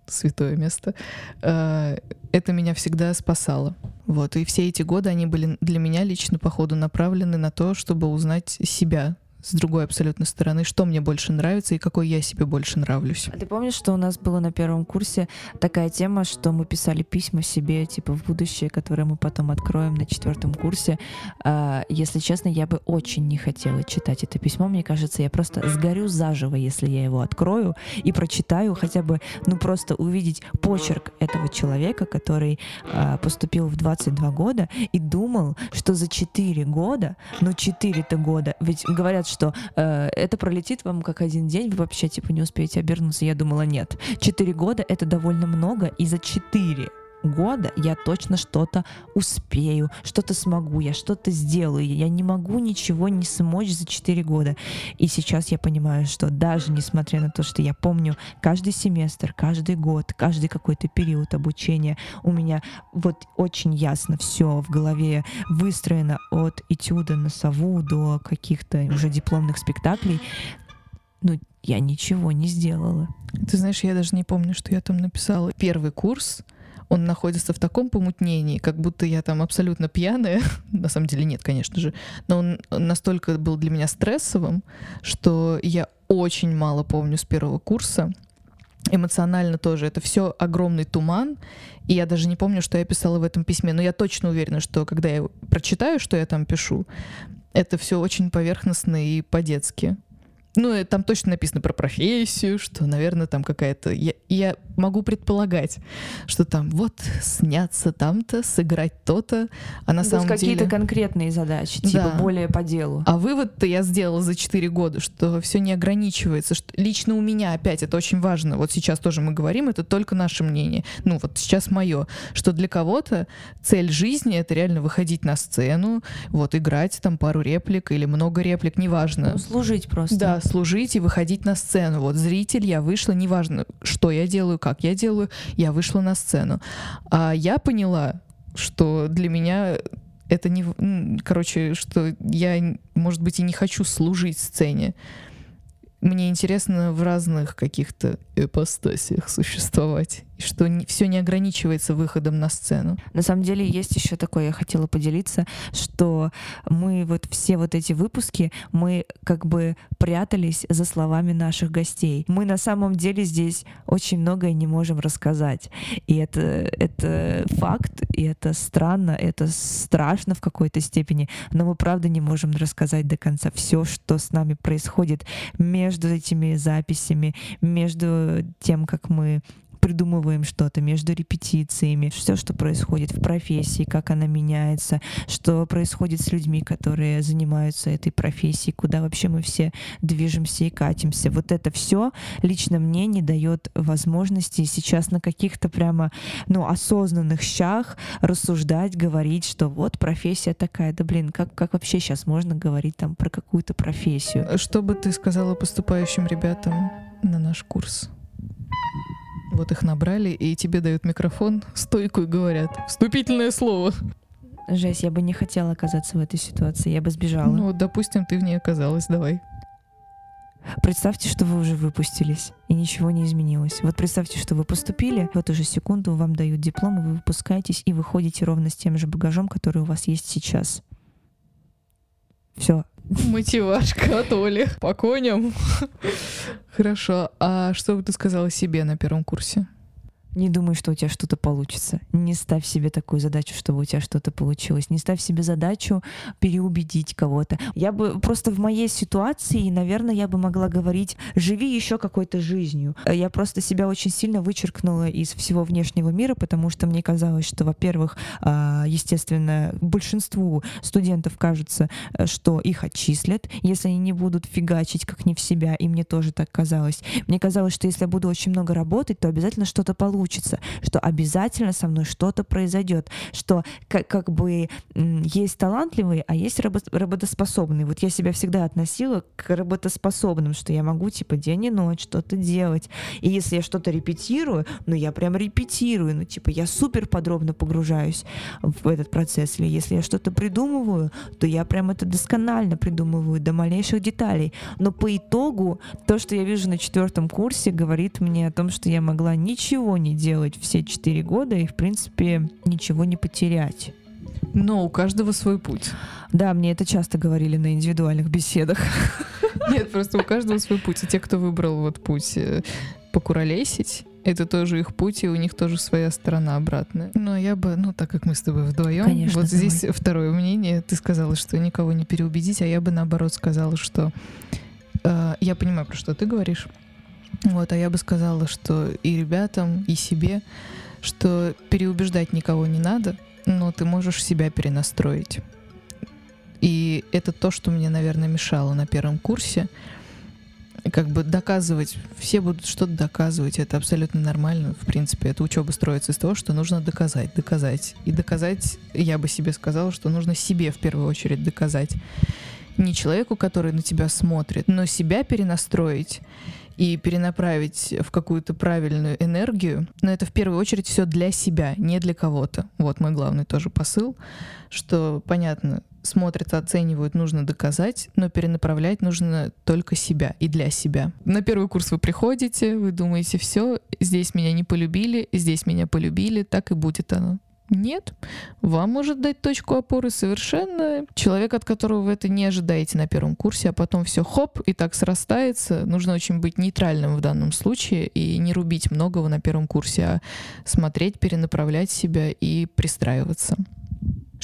святое место, э, это меня всегда спасало. Вот. И все эти годы они были для меня лично, походу, направлены на то, чтобы узнать себя, с другой абсолютно стороны, что мне больше нравится и какой я себе больше нравлюсь. А ты помнишь, что у нас было на первом курсе такая тема, что мы писали письма себе, типа, в будущее, которые мы потом откроем на четвертом курсе? А, если честно, я бы очень не хотела читать это письмо. Мне кажется, я просто сгорю заживо, если я его открою и прочитаю, хотя бы, ну, просто увидеть почерк этого человека, который а, поступил в 22 года и думал, что за 4 года, ну, 4-то года, ведь говорят, что э, это пролетит вам как один день, вы вообще типа не успеете обернуться. Я думала, нет. Четыре года — это довольно много, и за четыре года я точно что-то успею, что-то смогу, я что-то сделаю. Я не могу ничего не смочь за 4 года. И сейчас я понимаю, что даже несмотря на то, что я помню каждый семестр, каждый год, каждый какой-то период обучения, у меня вот очень ясно все в голове выстроено от этюда на сову до каких-то уже дипломных спектаклей. Ну, я ничего не сделала. Ты знаешь, я даже не помню, что я там написала. Первый курс, он находится в таком помутнении, как будто я там абсолютно пьяная. [LAUGHS] На самом деле нет, конечно же. Но он настолько был для меня стрессовым, что я очень мало помню с первого курса. Эмоционально тоже. Это все огромный туман. И я даже не помню, что я писала в этом письме. Но я точно уверена, что когда я прочитаю, что я там пишу, это все очень поверхностно и по-детски. Ну, там точно написано про профессию, что, наверное, там какая-то... Я, я могу предполагать, что там вот сняться там-то, сыграть то-то, а на То самом есть какие-то деле... конкретные задачи, типа Да. более по делу. А вывод-то я сделала за 4 года, что все не ограничивается. Что лично у меня опять это очень важно. Вот сейчас тоже мы говорим, это только наше мнение. Ну вот сейчас мое, что для кого-то цель жизни это реально выходить на сцену, вот играть там пару реплик или много реплик, неважно. Ну, служить просто. Да, служить и выходить на сцену. Вот зритель, я вышла, неважно, что я делаю, как я делаю, я вышла на сцену. А я поняла, что для меня это не... Короче, что я, может быть, и не хочу служить сцене. Мне интересно в разных каких-то ипостасиях существовать. Что все не ограничивается выходом на сцену. На самом деле есть еще такое, я хотела поделиться, что мы вот все вот эти выпуски, мы как бы прятались за словами наших гостей. Мы на самом деле здесь очень многое не можем рассказать. И это, это факт, и это странно, это страшно в какой-то степени, но мы правда не можем рассказать до конца все, что с нами происходит между этими записями, между тем, как мы придумываем что-то между репетициями, все, что происходит в профессии, как она меняется, что происходит с людьми, которые занимаются этой профессией, куда вообще мы все движемся и катимся. Вот это все лично мне не дает возможности сейчас на каких-то прямо ну, осознанных щах рассуждать, говорить, что вот профессия такая. Да блин, как, как вообще сейчас можно говорить там про какую-то профессию? Что бы ты сказала поступающим ребятам на наш курс? Вот их набрали, и тебе дают микрофон, стойку и говорят «Вступительное слово». Жесть, я бы не хотела оказаться в этой ситуации, я бы сбежала. Ну, допустим, ты в ней оказалась, давай. Представьте, что вы уже выпустились, и ничего не изменилось. Вот представьте, что вы поступили, в эту же секунду вам дают диплом, и вы выпускаетесь, и выходите ровно с тем же багажом, который у вас есть сейчас. Все. Мотивашка от Оли. По коням. Хорошо. А что бы ты сказала себе на первом курсе? Не думай, что у тебя что-то получится. Не ставь себе такую задачу, чтобы у тебя что-то получилось. Не ставь себе задачу переубедить кого-то. Я бы просто в моей ситуации, наверное, я бы могла говорить, живи еще какой-то жизнью. Я просто себя очень сильно вычеркнула из всего внешнего мира, потому что мне казалось, что, во-первых, а, естественно, большинству студентов кажется, что их отчислят, если они не будут фигачить как не в себя, и мне тоже так казалось. Мне казалось, что если я буду очень много работать, то обязательно что-то получится получится, что обязательно со мной что-то произойдет, что как, как бы есть талантливые, а есть работоспособные. Вот я себя всегда относила к работоспособным, что я могу типа день и ночь что-то делать. И если я что-то репетирую, ну я прям репетирую, ну типа я супер подробно погружаюсь в этот процесс. Или если я что-то придумываю, то я прям это досконально придумываю до малейших деталей. Но по итогу то, что я вижу на четвертом курсе, говорит мне о том, что я могла ничего не делать все четыре года и, в принципе, ничего не потерять. Но у каждого свой путь. Да, мне это часто говорили на индивидуальных беседах. [LAUGHS] Нет, просто у каждого свой путь. И те, кто выбрал вот путь э, покуролесить, это тоже их путь, и у них тоже своя сторона обратная. Но я бы, ну, так как мы с тобой вдвоем, Конечно, вот давай. здесь второе мнение. Ты сказала, что никого не переубедить, а я бы наоборот сказала, что э, я понимаю, про что ты говоришь. Вот, а я бы сказала, что и ребятам, и себе, что переубеждать никого не надо, но ты можешь себя перенастроить. И это то, что мне, наверное, мешало на первом курсе. Как бы доказывать, все будут что-то доказывать, это абсолютно нормально. В принципе, эта учеба строится из того, что нужно доказать, доказать. И доказать, я бы себе сказала, что нужно себе в первую очередь доказать. Не человеку, который на тебя смотрит, но себя перенастроить и перенаправить в какую-то правильную энергию. Но это в первую очередь все для себя, не для кого-то. Вот мой главный тоже посыл, что, понятно, смотрят, оценивают, нужно доказать, но перенаправлять нужно только себя и для себя. На первый курс вы приходите, вы думаете, все, здесь меня не полюбили, здесь меня полюбили, так и будет оно. Нет, вам может дать точку опоры совершенно человек, от которого вы это не ожидаете на первом курсе, а потом все хоп, и так срастается. Нужно очень быть нейтральным в данном случае и не рубить многого на первом курсе, а смотреть, перенаправлять себя и пристраиваться.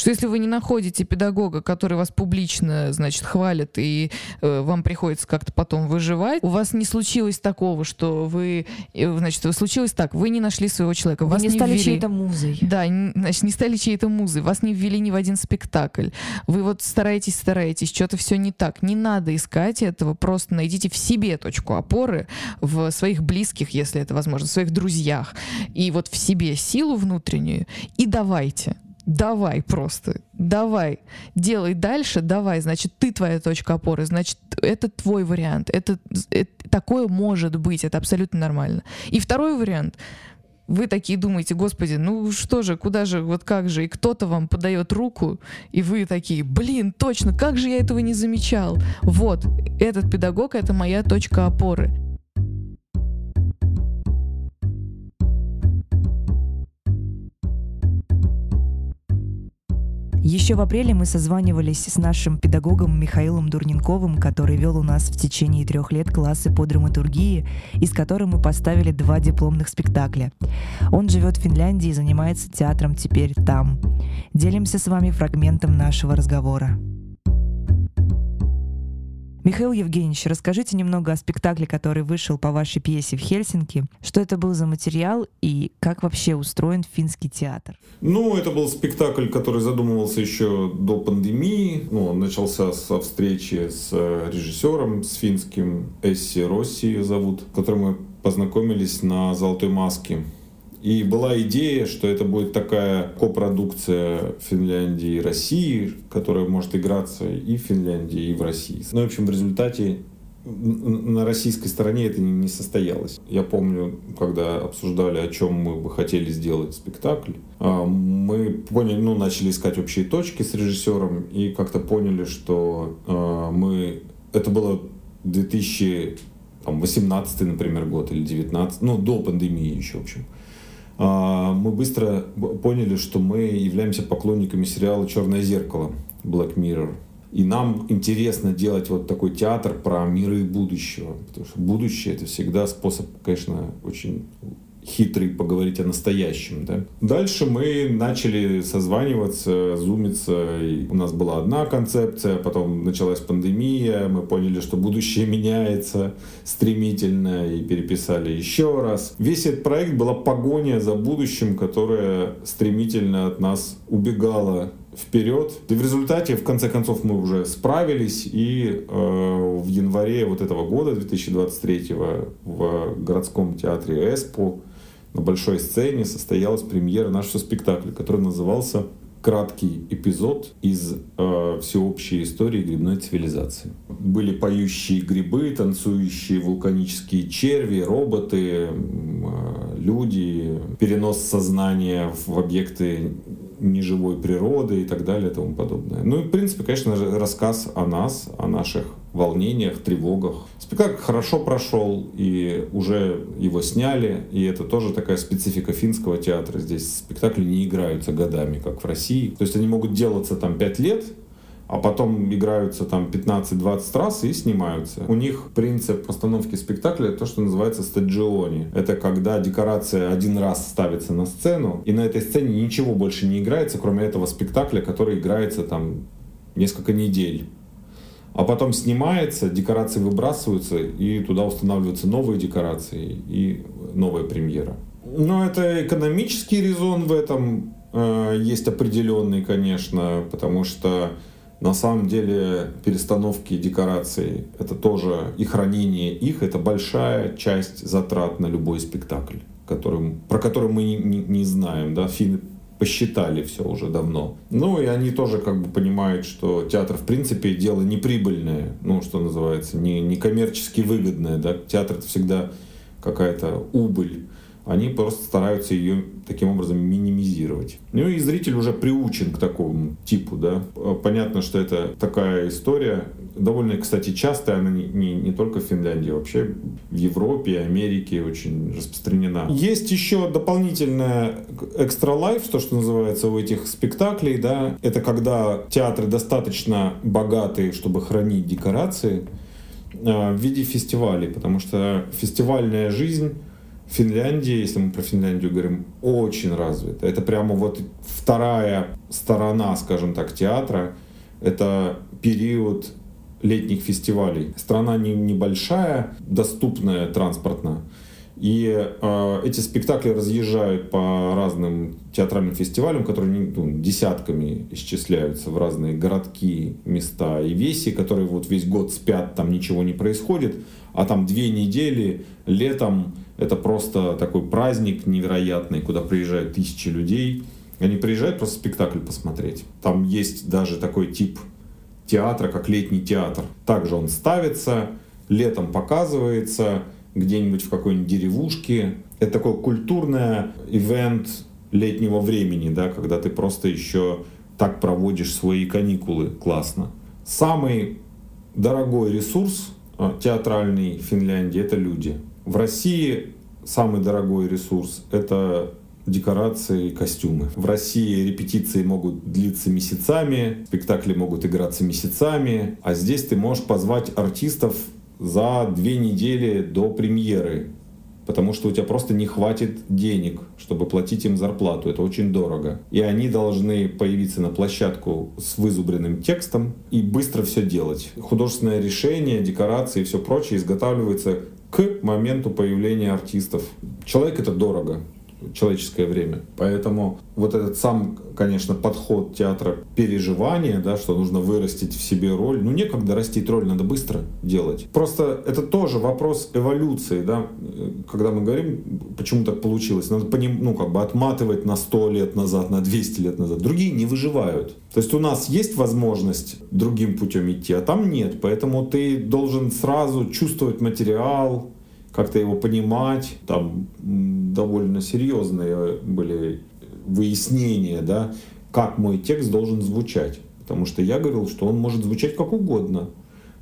Что если вы не находите педагога, который вас публично, значит, хвалит, и э, вам приходится как-то потом выживать, у вас не случилось такого, что вы, э, значит, случилось так, вы не нашли своего человека, Вы вас не не стали ввели- чьей-то музой. да, н- значит, не стали чьей-то музы, вас не ввели ни в один спектакль. Вы вот стараетесь, стараетесь, что-то все не так. Не надо искать этого, просто найдите в себе точку опоры, в своих близких, если это возможно, в своих друзьях, и вот в себе силу внутреннюю, и давайте. Давай просто, давай, делай дальше, давай, значит, ты твоя точка опоры, значит, это твой вариант, это, это- такое может быть, это абсолютно нормально. И второй вариант, вы такие думаете, господи, ну что же, куда же, вот как же, и кто-то вам подает руку, и вы такие, блин, точно, как же я этого не замечал. Вот, этот педагог — это моя точка опоры. Еще в апреле мы созванивались с нашим педагогом Михаилом Дурненковым, который вел у нас в течение трех лет классы по драматургии, и с которым мы поставили два дипломных спектакля. Он живет в Финляндии и занимается театром теперь там. Делимся с вами фрагментом нашего разговора. Михаил Евгеньевич, расскажите немного о спектакле, который вышел по вашей пьесе в Хельсинки. Что это был за материал и как вообще устроен финский театр? Ну, это был спектакль, который задумывался еще до пандемии. Ну, он начался со встречи с э, режиссером, с финским Эсси Росси зовут, которым мы познакомились на «Золотой маске». И была идея, что это будет такая копродукция Финляндии и России, которая может играться и в Финляндии, и в России. Ну, в общем, в результате на российской стороне это не состоялось. Я помню, когда обсуждали, о чем мы бы хотели сделать спектакль, а, мы поняли, ну, начали искать общие точки с режиссером и как-то поняли, что а, мы... Это было 2018, например, год или 19, ну, до пандемии еще, в общем. Мы быстро поняли, что мы являемся поклонниками сериала «Черное зеркало» Black Mirror. И нам интересно делать вот такой театр про миры будущего. Потому что будущее — это всегда способ, конечно, очень хитрый поговорить о настоящем. Да? Дальше мы начали созваниваться, зумиться. И у нас была одна концепция, потом началась пандемия, мы поняли, что будущее меняется стремительно и переписали еще раз. Весь этот проект была погоня за будущим, которое стремительно от нас убегало вперед. И в результате, в конце концов, мы уже справились, и э, в январе вот этого года, 2023, в городском театре Эспо на большой сцене состоялась премьера нашего спектакля, который назывался краткий эпизод из э, всеобщей истории грибной цивилизации. Были поющие грибы, танцующие вулканические черви, роботы, э, люди, перенос сознания в объекты неживой природы и так далее и тому подобное. Ну и, в принципе, конечно же, рассказ о нас, о наших волнениях, тревогах. Спектакль хорошо прошел, и уже его сняли, и это тоже такая специфика финского театра. Здесь спектакли не играются годами, как в России. То есть они могут делаться там 5 лет, а потом играются там 15-20 раз и снимаются. У них принцип постановки спектакля то, что называется стаджиони. Это когда декорация один раз ставится на сцену, и на этой сцене ничего больше не играется, кроме этого спектакля, который играется там несколько недель. А потом снимается, декорации выбрасываются, и туда устанавливаются новые декорации и новая премьера. Но это экономический резон в этом э, есть определенный, конечно, потому что на самом деле перестановки декораций, это тоже и хранение их, это большая часть затрат на любой спектакль, который, про который мы не, не, не знаем. Да? Финны посчитали все уже давно. Ну и они тоже как бы понимают, что театр в принципе дело неприбыльное, ну что называется, не, не коммерчески выгодное. Да? Театр это всегда какая-то убыль они просто стараются ее таким образом минимизировать. Ну и зритель уже приучен к такому типу, да. Понятно, что это такая история, довольно, кстати, частая, она не, не, не только в Финляндии, вообще в Европе, Америке очень распространена. Есть еще дополнительная экстра лайф, то, что называется у этих спектаклей, да. Это когда театры достаточно богатые, чтобы хранить декорации э, в виде фестивалей, потому что фестивальная жизнь Финляндия, если мы про Финляндию говорим, очень развита. Это прямо вот вторая сторона, скажем так, театра. Это период летних фестивалей. Страна не, небольшая, доступная транспортно. И э, эти спектакли разъезжают по разным театральным фестивалям, которые ну, десятками исчисляются в разные городки, места и веси, которые вот весь год спят, там ничего не происходит, а там две недели летом это просто такой праздник невероятный, куда приезжают тысячи людей. Они приезжают просто спектакль посмотреть. Там есть даже такой тип театра, как летний театр. Также он ставится, летом показывается где-нибудь в какой-нибудь деревушке. Это такой культурный ивент летнего времени, да, когда ты просто еще так проводишь свои каникулы классно. Самый дорогой ресурс а, театральный в Финляндии — это люди. В России самый дорогой ресурс — это декорации, костюмы. В России репетиции могут длиться месяцами, спектакли могут играться месяцами, а здесь ты можешь позвать артистов за две недели до премьеры потому что у тебя просто не хватит денег, чтобы платить им зарплату. Это очень дорого. И они должны появиться на площадку с вызубренным текстом и быстро все делать. Художественное решение, декорации и все прочее изготавливается к моменту появления артистов. Человек это дорого человеческое время. Поэтому вот этот сам, конечно, подход театра переживания, да, что нужно вырастить в себе роль, ну некогда растить роль, надо быстро делать. Просто это тоже вопрос эволюции, да, когда мы говорим, почему так получилось, надо по ним, ну как бы отматывать на 100 лет назад, на 200 лет назад. Другие не выживают. То есть у нас есть возможность другим путем идти, а там нет. Поэтому ты должен сразу чувствовать материал, как-то его понимать. Там довольно серьезные были выяснения, да, как мой текст должен звучать. Потому что я говорил, что он может звучать как угодно.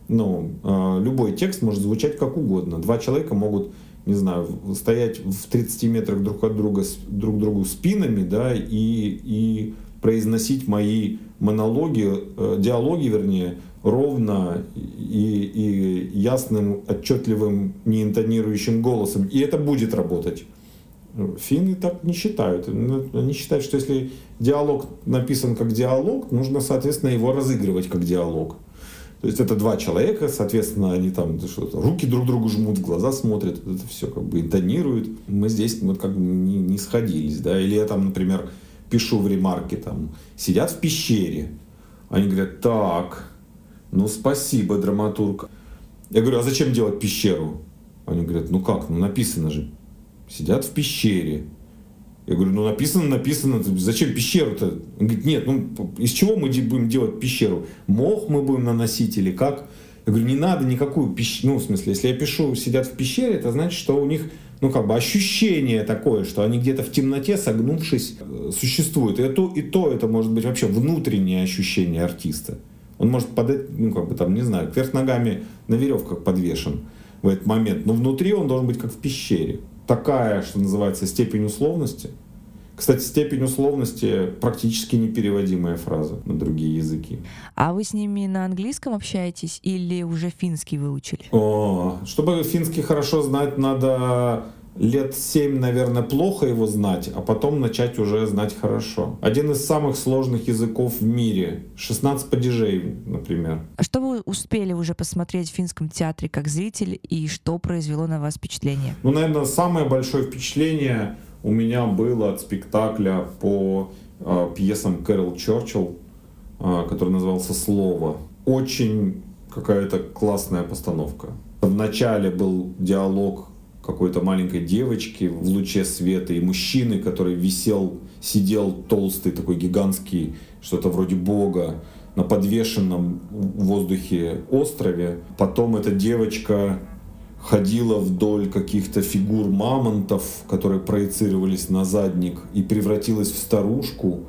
Ну, э, любой текст может звучать как угодно. Два человека могут, не знаю, стоять в 30 метрах друг от друга, друг другу спинами, да, и, и произносить мои монологи, э, диалоги, вернее, ровно и, и ясным, отчетливым, не интонирующим голосом. И это будет работать. Финны так не считают. Они считают, что если диалог написан как диалог, нужно, соответственно, его разыгрывать как диалог. То есть это два человека, соответственно, они там что-то, руки друг другу жмут, глаза смотрят, это все как бы интонируют. Мы здесь вот как бы не, не сходились, да. Или я там, например, пишу в ремарке там, сидят в пещере, они говорят, так, ну спасибо, драматург. Я говорю, а зачем делать пещеру? Они говорят, ну как, ну написано же, сидят в пещере. Я говорю, ну написано, написано, зачем пещеру-то? Он говорит, нет, ну из чего мы будем делать пещеру? Мох мы будем наносить или как? Я говорю, не надо никакую пещеру, ну в смысле, если я пишу, сидят в пещере, это значит, что у них ну, как бы ощущение такое, что они где-то в темноте, согнувшись, э, существуют. И то, и то это может быть вообще внутреннее ощущение артиста. Он может подать, ну, как бы там, не знаю, кверх ногами на веревках подвешен в этот момент. Но внутри он должен быть как в пещере. Такая, что называется, степень условности. Кстати, степень условности практически непереводимая фраза на другие языки. А вы с ними на английском общаетесь или уже финский выучили? О, чтобы финский хорошо знать, надо лет 7, наверное, плохо его знать, а потом начать уже знать хорошо. Один из самых сложных языков в мире. 16 падежей, например. А что вы успели уже посмотреть в финском театре как зритель и что произвело на вас впечатление? Ну, наверное, самое большое впечатление у меня было от спектакля по э, пьесам Кэрол Чорчилл, э, который назывался «Слово». Очень какая-то классная постановка. В начале был диалог какой-то маленькой девочки в луче света и мужчины, который висел, сидел толстый, такой гигантский, что-то вроде бога, на подвешенном в воздухе острове. Потом эта девочка ходила вдоль каких-то фигур мамонтов, которые проецировались на задник, и превратилась в старушку.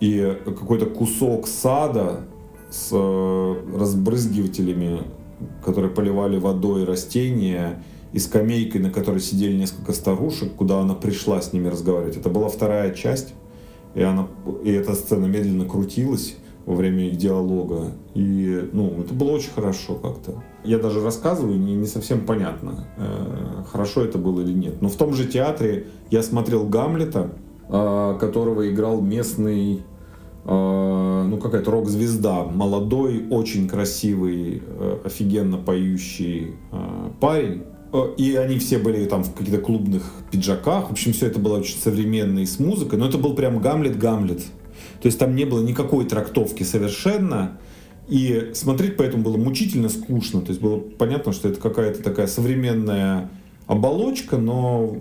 И какой-то кусок сада с э, разбрызгивателями, которые поливали водой растения, и скамейкой, на которой сидели несколько старушек, куда она пришла с ними разговаривать. Это была вторая часть, и, она, и эта сцена медленно крутилась во время их диалога. И ну, это было очень хорошо как-то. Я даже рассказываю, не, не совсем понятно, э, хорошо это было или нет. Но в том же театре я смотрел Гамлета, э, которого играл местный э, ну какая-то рок-звезда, молодой, очень красивый, э, офигенно поющий э, парень. Э, и они все были там в каких-то клубных пиджаках. В общем, все это было очень современно и с музыкой. Но это был прям Гамлет-Гамлет. То есть там не было никакой трактовки совершенно. И смотреть поэтому было мучительно скучно. То есть было понятно, что это какая-то такая современная оболочка, но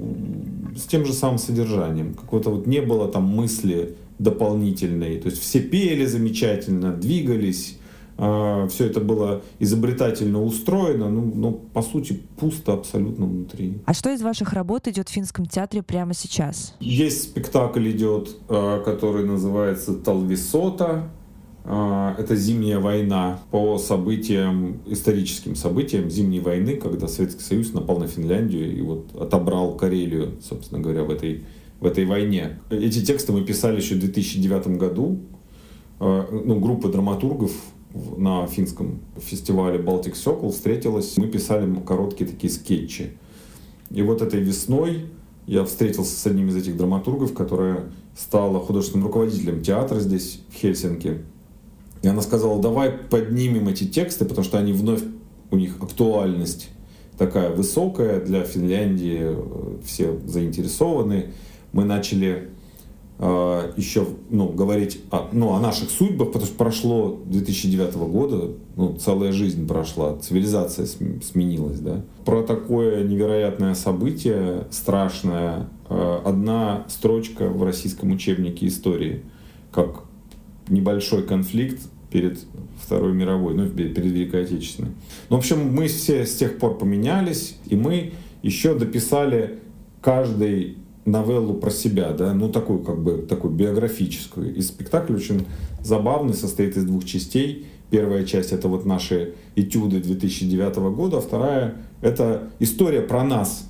с тем же самым содержанием. Какого-то вот не было там мысли дополнительной. То есть все пели замечательно, двигались, а, все это было изобретательно устроено, ну, но по сути пусто абсолютно внутри. А что из ваших работ идет в финском театре прямо сейчас? Есть спектакль идет, а, который называется Талвисота. А, это зимняя война по событиям, историческим событиям зимней войны, когда Советский Союз напал на Финляндию и вот отобрал Карелию, собственно говоря, в этой, в этой войне. Эти тексты мы писали еще в 2009 году. Ну, группа драматургов на финском фестивале Baltic Circle встретилась. Мы писали короткие такие скетчи. И вот этой весной я встретился с одним из этих драматургов, которая стала художественным руководителем театра здесь, в Хельсинки. И она сказала, давай поднимем эти тексты, потому что они вновь, у них актуальность такая высокая для Финляндии, э, все заинтересованы. Мы начали э, еще ну, говорить о, ну, о наших судьбах, потому что прошло 2009 года, ну, целая жизнь прошла, цивилизация сменилась. Да? Про такое невероятное событие, страшное, э, одна строчка в российском учебнике истории, как небольшой конфликт перед Второй мировой, ну, перед Великой Отечественной. Ну, в общем, мы все с тех пор поменялись, и мы еще дописали каждый новеллу про себя, да, ну такую как бы такую биографическую. И спектакль очень забавный, состоит из двух частей. Первая часть это вот наши этюды 2009 года, а вторая это история про нас.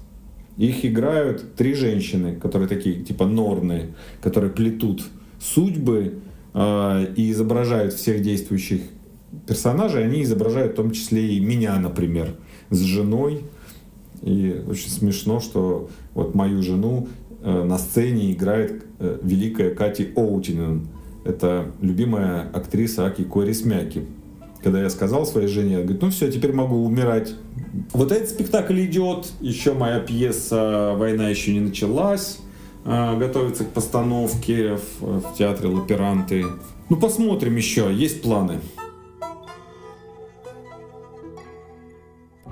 Их играют три женщины, которые такие типа норны, которые плетут судьбы э, и изображают всех действующих персонажей. Они изображают в том числе и меня, например, с женой. И очень смешно, что вот мою жену Э, на сцене играет э, великая Кати Оутинен. Это любимая актриса Аки Корисмяки. Когда я сказал своей жене, она говорит, ну все, теперь могу умирать. Вот этот спектакль идет, еще моя пьеса «Война еще не началась», готовится к постановке в, в театре Лаперанты. Ну посмотрим еще, есть планы.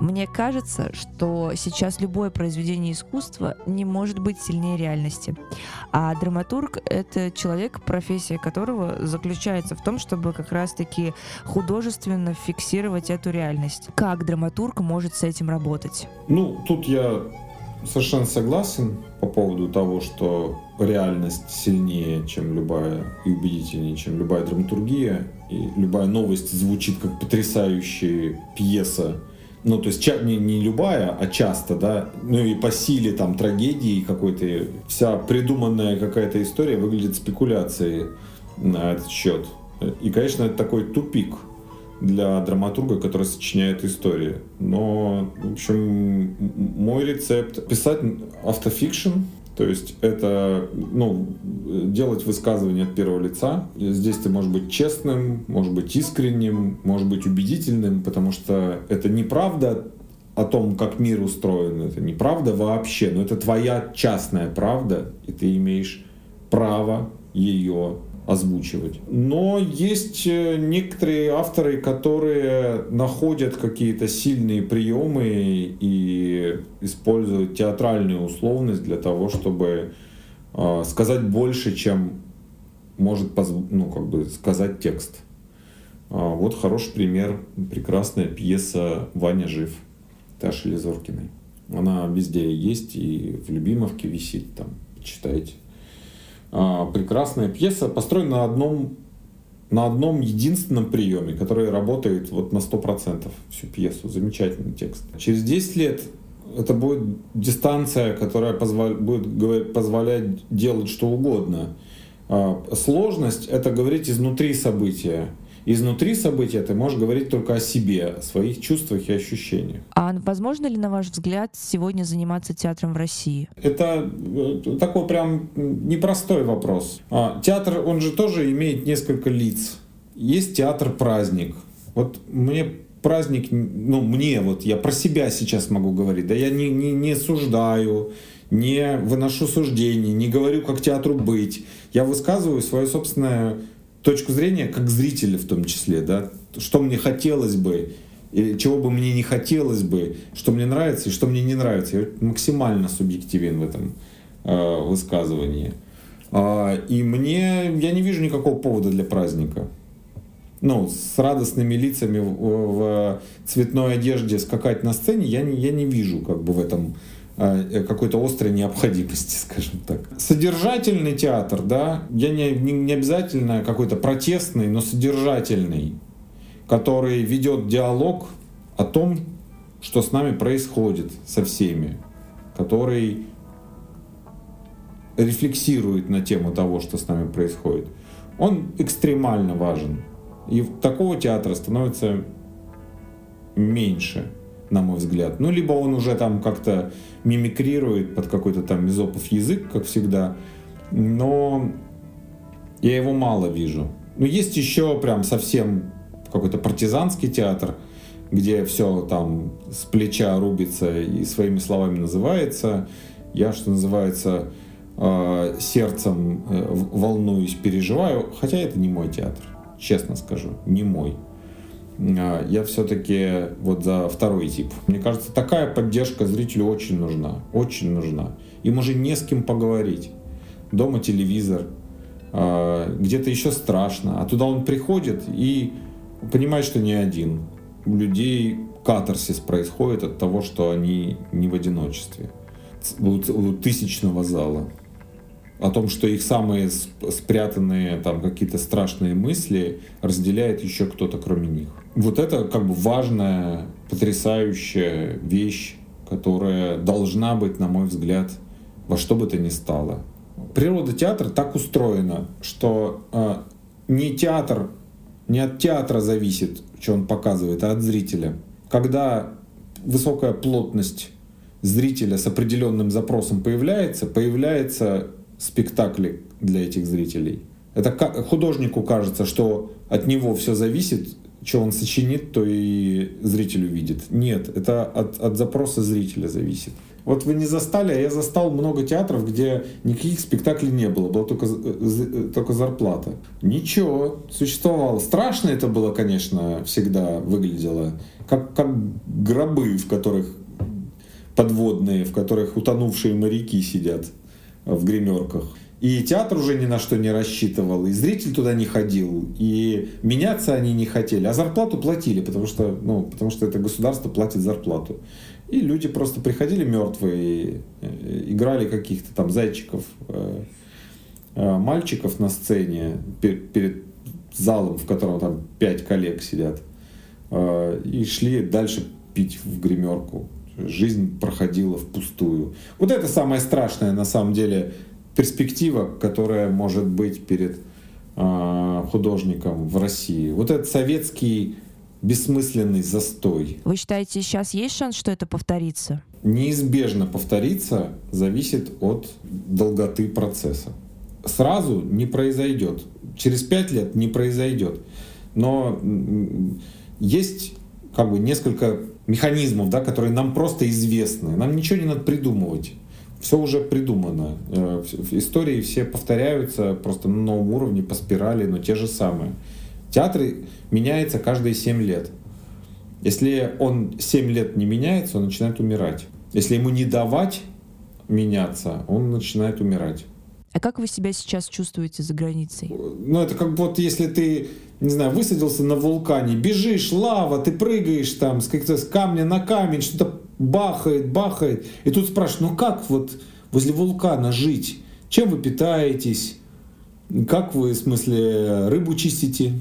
Мне кажется, что сейчас любое произведение искусства не может быть сильнее реальности. А драматург — это человек, профессия которого заключается в том, чтобы как раз-таки художественно фиксировать эту реальность. Как драматург может с этим работать? Ну, тут я совершенно согласен по поводу того, что реальность сильнее, чем любая, и убедительнее, чем любая драматургия, и любая новость звучит как потрясающая пьеса, ну, то есть не, не любая, а часто, да, ну и по силе там трагедии какой-то, вся придуманная какая-то история выглядит спекуляцией на этот счет. И, конечно, это такой тупик для драматурга, который сочиняет истории. Но, в общем, мой рецепт — писать автофикшн, то есть это ну, делать высказывание от первого лица. Здесь ты можешь быть честным, может быть искренним, может быть убедительным, потому что это неправда о том, как мир устроен. Это неправда вообще, но это твоя частная правда, и ты имеешь право ее озвучивать. Но есть э, некоторые авторы, которые находят какие-то сильные приемы и используют театральную условность для того, чтобы э, сказать больше, чем может ну, как бы сказать текст. А, вот хороший пример, прекрасная пьеса «Ваня жив» Таши Лизоркиной. Она везде есть и в Любимовке висит, там, читайте. А, прекрасная пьеса, построена на одном, на одном единственном приеме, который работает вот на 100% всю пьесу. Замечательный текст. Через 10 лет это будет дистанция, которая позволь, будет позволять делать что угодно. А, сложность — это говорить изнутри события изнутри события ты можешь говорить только о себе, о своих чувствах и ощущениях. А возможно ли, на ваш взгляд, сегодня заниматься театром в России? Это э, такой прям непростой вопрос. А, театр, он же тоже имеет несколько лиц. Есть театр-праздник. Вот мне праздник, ну, мне вот, я про себя сейчас могу говорить, да я не, не, не суждаю, не выношу суждений, не говорю, как театру быть. Я высказываю свое собственное точку зрения, как зрителя в том числе, да, что мне хотелось бы, чего бы мне не хотелось бы, что мне нравится и что мне не нравится. Я максимально субъективен в этом э, высказывании. Э, и мне, я не вижу никакого повода для праздника. Ну, с радостными лицами в, в цветной одежде скакать на сцене я не, я не вижу как бы в этом какой-то острой необходимости, [LAUGHS] скажем так. Содержательный театр, да, я не, не, не обязательно какой-то протестный, но содержательный, который ведет диалог о том, что с нами происходит со всеми, который рефлексирует на тему того, что с нами происходит, он экстремально важен. И такого театра становится меньше. На мой взгляд. Ну, либо он уже там как-то мимикрирует под какой-то там мизопов язык, как всегда. Но я его мало вижу. Ну, есть еще прям совсем какой-то партизанский театр, где все там с плеча рубится и своими словами называется. Я, что называется, э, сердцем э, волнуюсь, переживаю, хотя это не мой театр, честно скажу, не мой. Э, я все-таки вот за второй тип. Мне кажется, такая поддержка зрителю очень нужна, очень нужна. Им уже не с кем поговорить. Дома телевизор, где-то еще страшно, а туда он приходит и понимает, что не один. У людей катарсис происходит от того, что они не в одиночестве. У тысячного зала о том, что их самые спрятанные там какие-то страшные мысли разделяет еще кто-то кроме них. Вот это как бы важная, потрясающая вещь, которая должна быть, на мой взгляд, во что бы то ни стало. Природа театра так устроена, что э, не театр, не от театра зависит, что он показывает, а от зрителя. Когда высокая плотность зрителя с определенным запросом появляется, появляется спектакли для этих зрителей. Это художнику кажется, что от него все зависит, что он сочинит, то и зритель увидит. Нет, это от, от запроса зрителя зависит. Вот вы не застали, а я застал много театров, где никаких спектаклей не было, была только, только зарплата. Ничего, существовало. Страшно это было, конечно, всегда выглядело. Как, как гробы, в которых подводные, в которых утонувшие моряки сидят в гримерках. И театр уже ни на что не рассчитывал, и зритель туда не ходил, и меняться они не хотели, а зарплату платили, потому что, ну, потому что это государство платит зарплату. И люди просто приходили мертвые, э, играли каких-то там зайчиков, э, э, мальчиков на сцене перед залом, в котором там пять коллег сидят, и шли дальше пить в гримерку жизнь проходила впустую. Вот это самое страшное на самом деле перспектива, которая может быть перед э, художником в России. Вот этот советский бессмысленный застой. Вы считаете, сейчас есть шанс, что это повторится? Неизбежно повторится, зависит от долготы процесса. Сразу не произойдет. Через пять лет не произойдет. Но есть как бы несколько механизмов, да, которые нам просто известны. Нам ничего не надо придумывать. Все уже придумано. Э, истории все повторяются просто на новом уровне, по спирали, но те же самые. Театр меняется каждые 7 лет. Если он 7 лет не меняется, он начинает умирать. Если ему не давать меняться, он начинает умирать. А как вы себя сейчас чувствуете за границей? Ну, это как вот если ты, не знаю, высадился на вулкане, бежишь, лава, ты прыгаешь там с, как-то, с камня на камень, что-то бахает, бахает. И тут спрашиваешь, ну как вот возле вулкана жить? Чем вы питаетесь? Как вы, в смысле, рыбу чистите?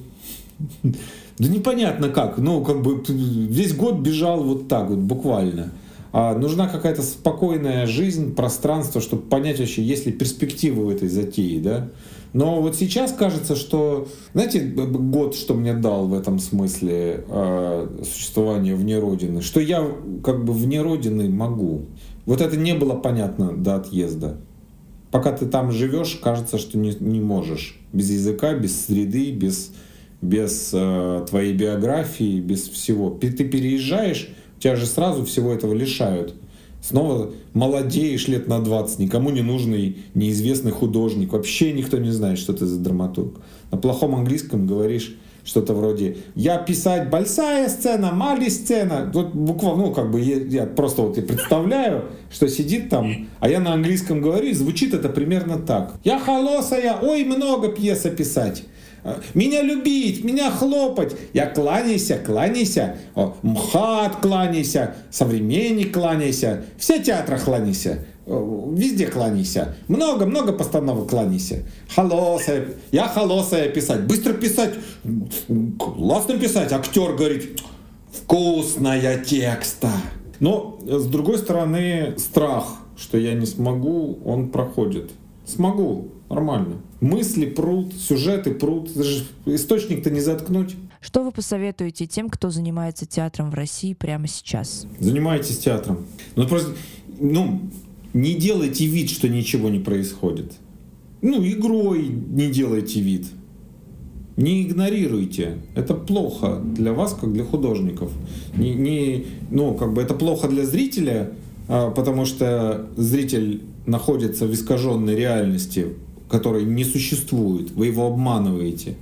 [LAUGHS] Да непонятно как. Ну, как бы весь год бежал вот так вот, буквально. А нужна какая-то спокойная жизнь, пространство, чтобы понять вообще, есть ли перспективы в этой затеи, да. Но вот сейчас кажется, что, знаете, год, что мне дал в этом смысле э, существования вне Родины, что я как бы вне Родины могу. Вот это не было понятно до отъезда. Пока ты там живешь, кажется, что не, не можешь. Без языка, без среды, без, без э, твоей биографии, без всего. Ты переезжаешь, Тебя же сразу всего этого лишают. Снова молодеешь лет на 20, никому не нужный неизвестный художник. Вообще никто не знает, что ты за драматург. На плохом английском говоришь что-то вроде «Я писать большая сцена, маленькая сцена». Вот буквально, ну, как бы я, я просто вот и представляю, что сидит там, а я на английском говорю, и звучит это примерно так. «Я холосая, ой, много пьеса писать». Меня любить, меня хлопать. Я кланяйся, кланяйся. О, МХАТ кланяйся, современник кланяйся. Все театры кланяйся. Везде кланяйся. Много-много постановок кланяйся. Холосая. Я холосая писать. Быстро писать. Классно писать. Актер говорит, вкусная текста. Но, с другой стороны, страх, что я не смогу, он проходит. Смогу, нормально. Мысли прут, сюжеты прут. Источник-то не заткнуть. Что вы посоветуете тем, кто занимается театром в России прямо сейчас? Занимайтесь театром. Ну просто, ну, не делайте вид, что ничего не происходит. Ну, игрой не делайте вид. Не игнорируйте. Это плохо для вас, как для художников. Не, не, ну, как бы это плохо для зрителя, а, потому что зритель находится в искаженной реальности, которой не существует. Вы его обманываете.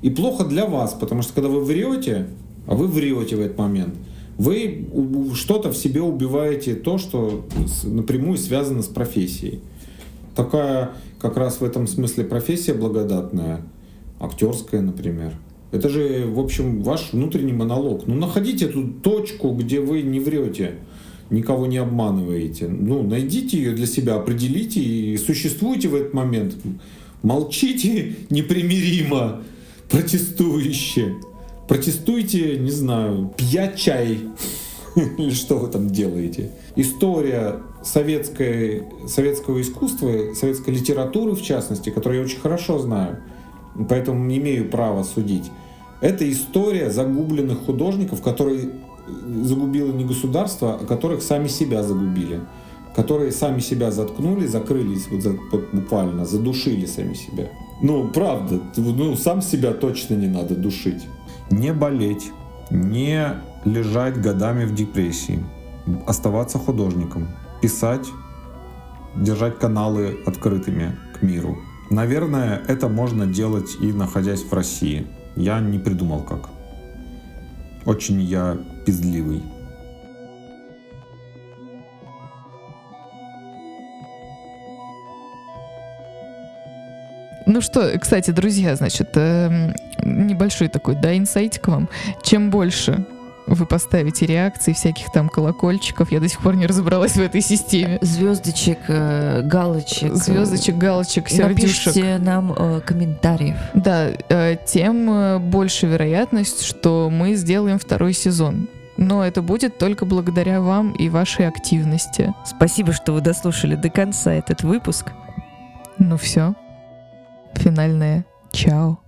И плохо для вас, потому что когда вы врете, а вы врете в этот момент, вы что-то в себе убиваете то, что напрямую связано с профессией. Такая как раз в этом смысле профессия благодатная, актерская, например. Это же, в общем, ваш внутренний монолог. Ну, находите эту точку, где вы не врете, никого не обманываете. Ну, найдите ее для себя, определите и существуйте в этот момент. Молчите [LAUGHS] непримиримо, протестующе. Протестуйте, не знаю, пья чай. [LAUGHS] Или что вы там делаете? История советской, советского искусства, советской литературы в частности, которую я очень хорошо знаю, поэтому не имею права судить. Это история загубленных художников, которые загубило не государство, а которых сами себя загубили. Которые сами себя заткнули, закрылись, вот, вот буквально, задушили сами себя. Ну, правда, ну, сам себя точно не надо душить. Не болеть, не лежать годами в депрессии, оставаться художником, писать, держать каналы открытыми к миру. Наверное, это можно делать и находясь в России. Я не придумал как. Очень я пиздливый. Ну что, кстати, друзья, значит, э, небольшой такой, да, инсайт к вам. Чем больше вы поставите реакции всяких там колокольчиков. Я до сих пор не разобралась в этой системе. Звездочек, э, галочек. Звездочек, галочек, сердюшек. Напишите нам э, комментариев. Да, э, тем э, больше вероятность, что мы сделаем второй сезон. Но это будет только благодаря вам и вашей активности. Спасибо, что вы дослушали до конца этот выпуск. Ну все. Финальное. Чао.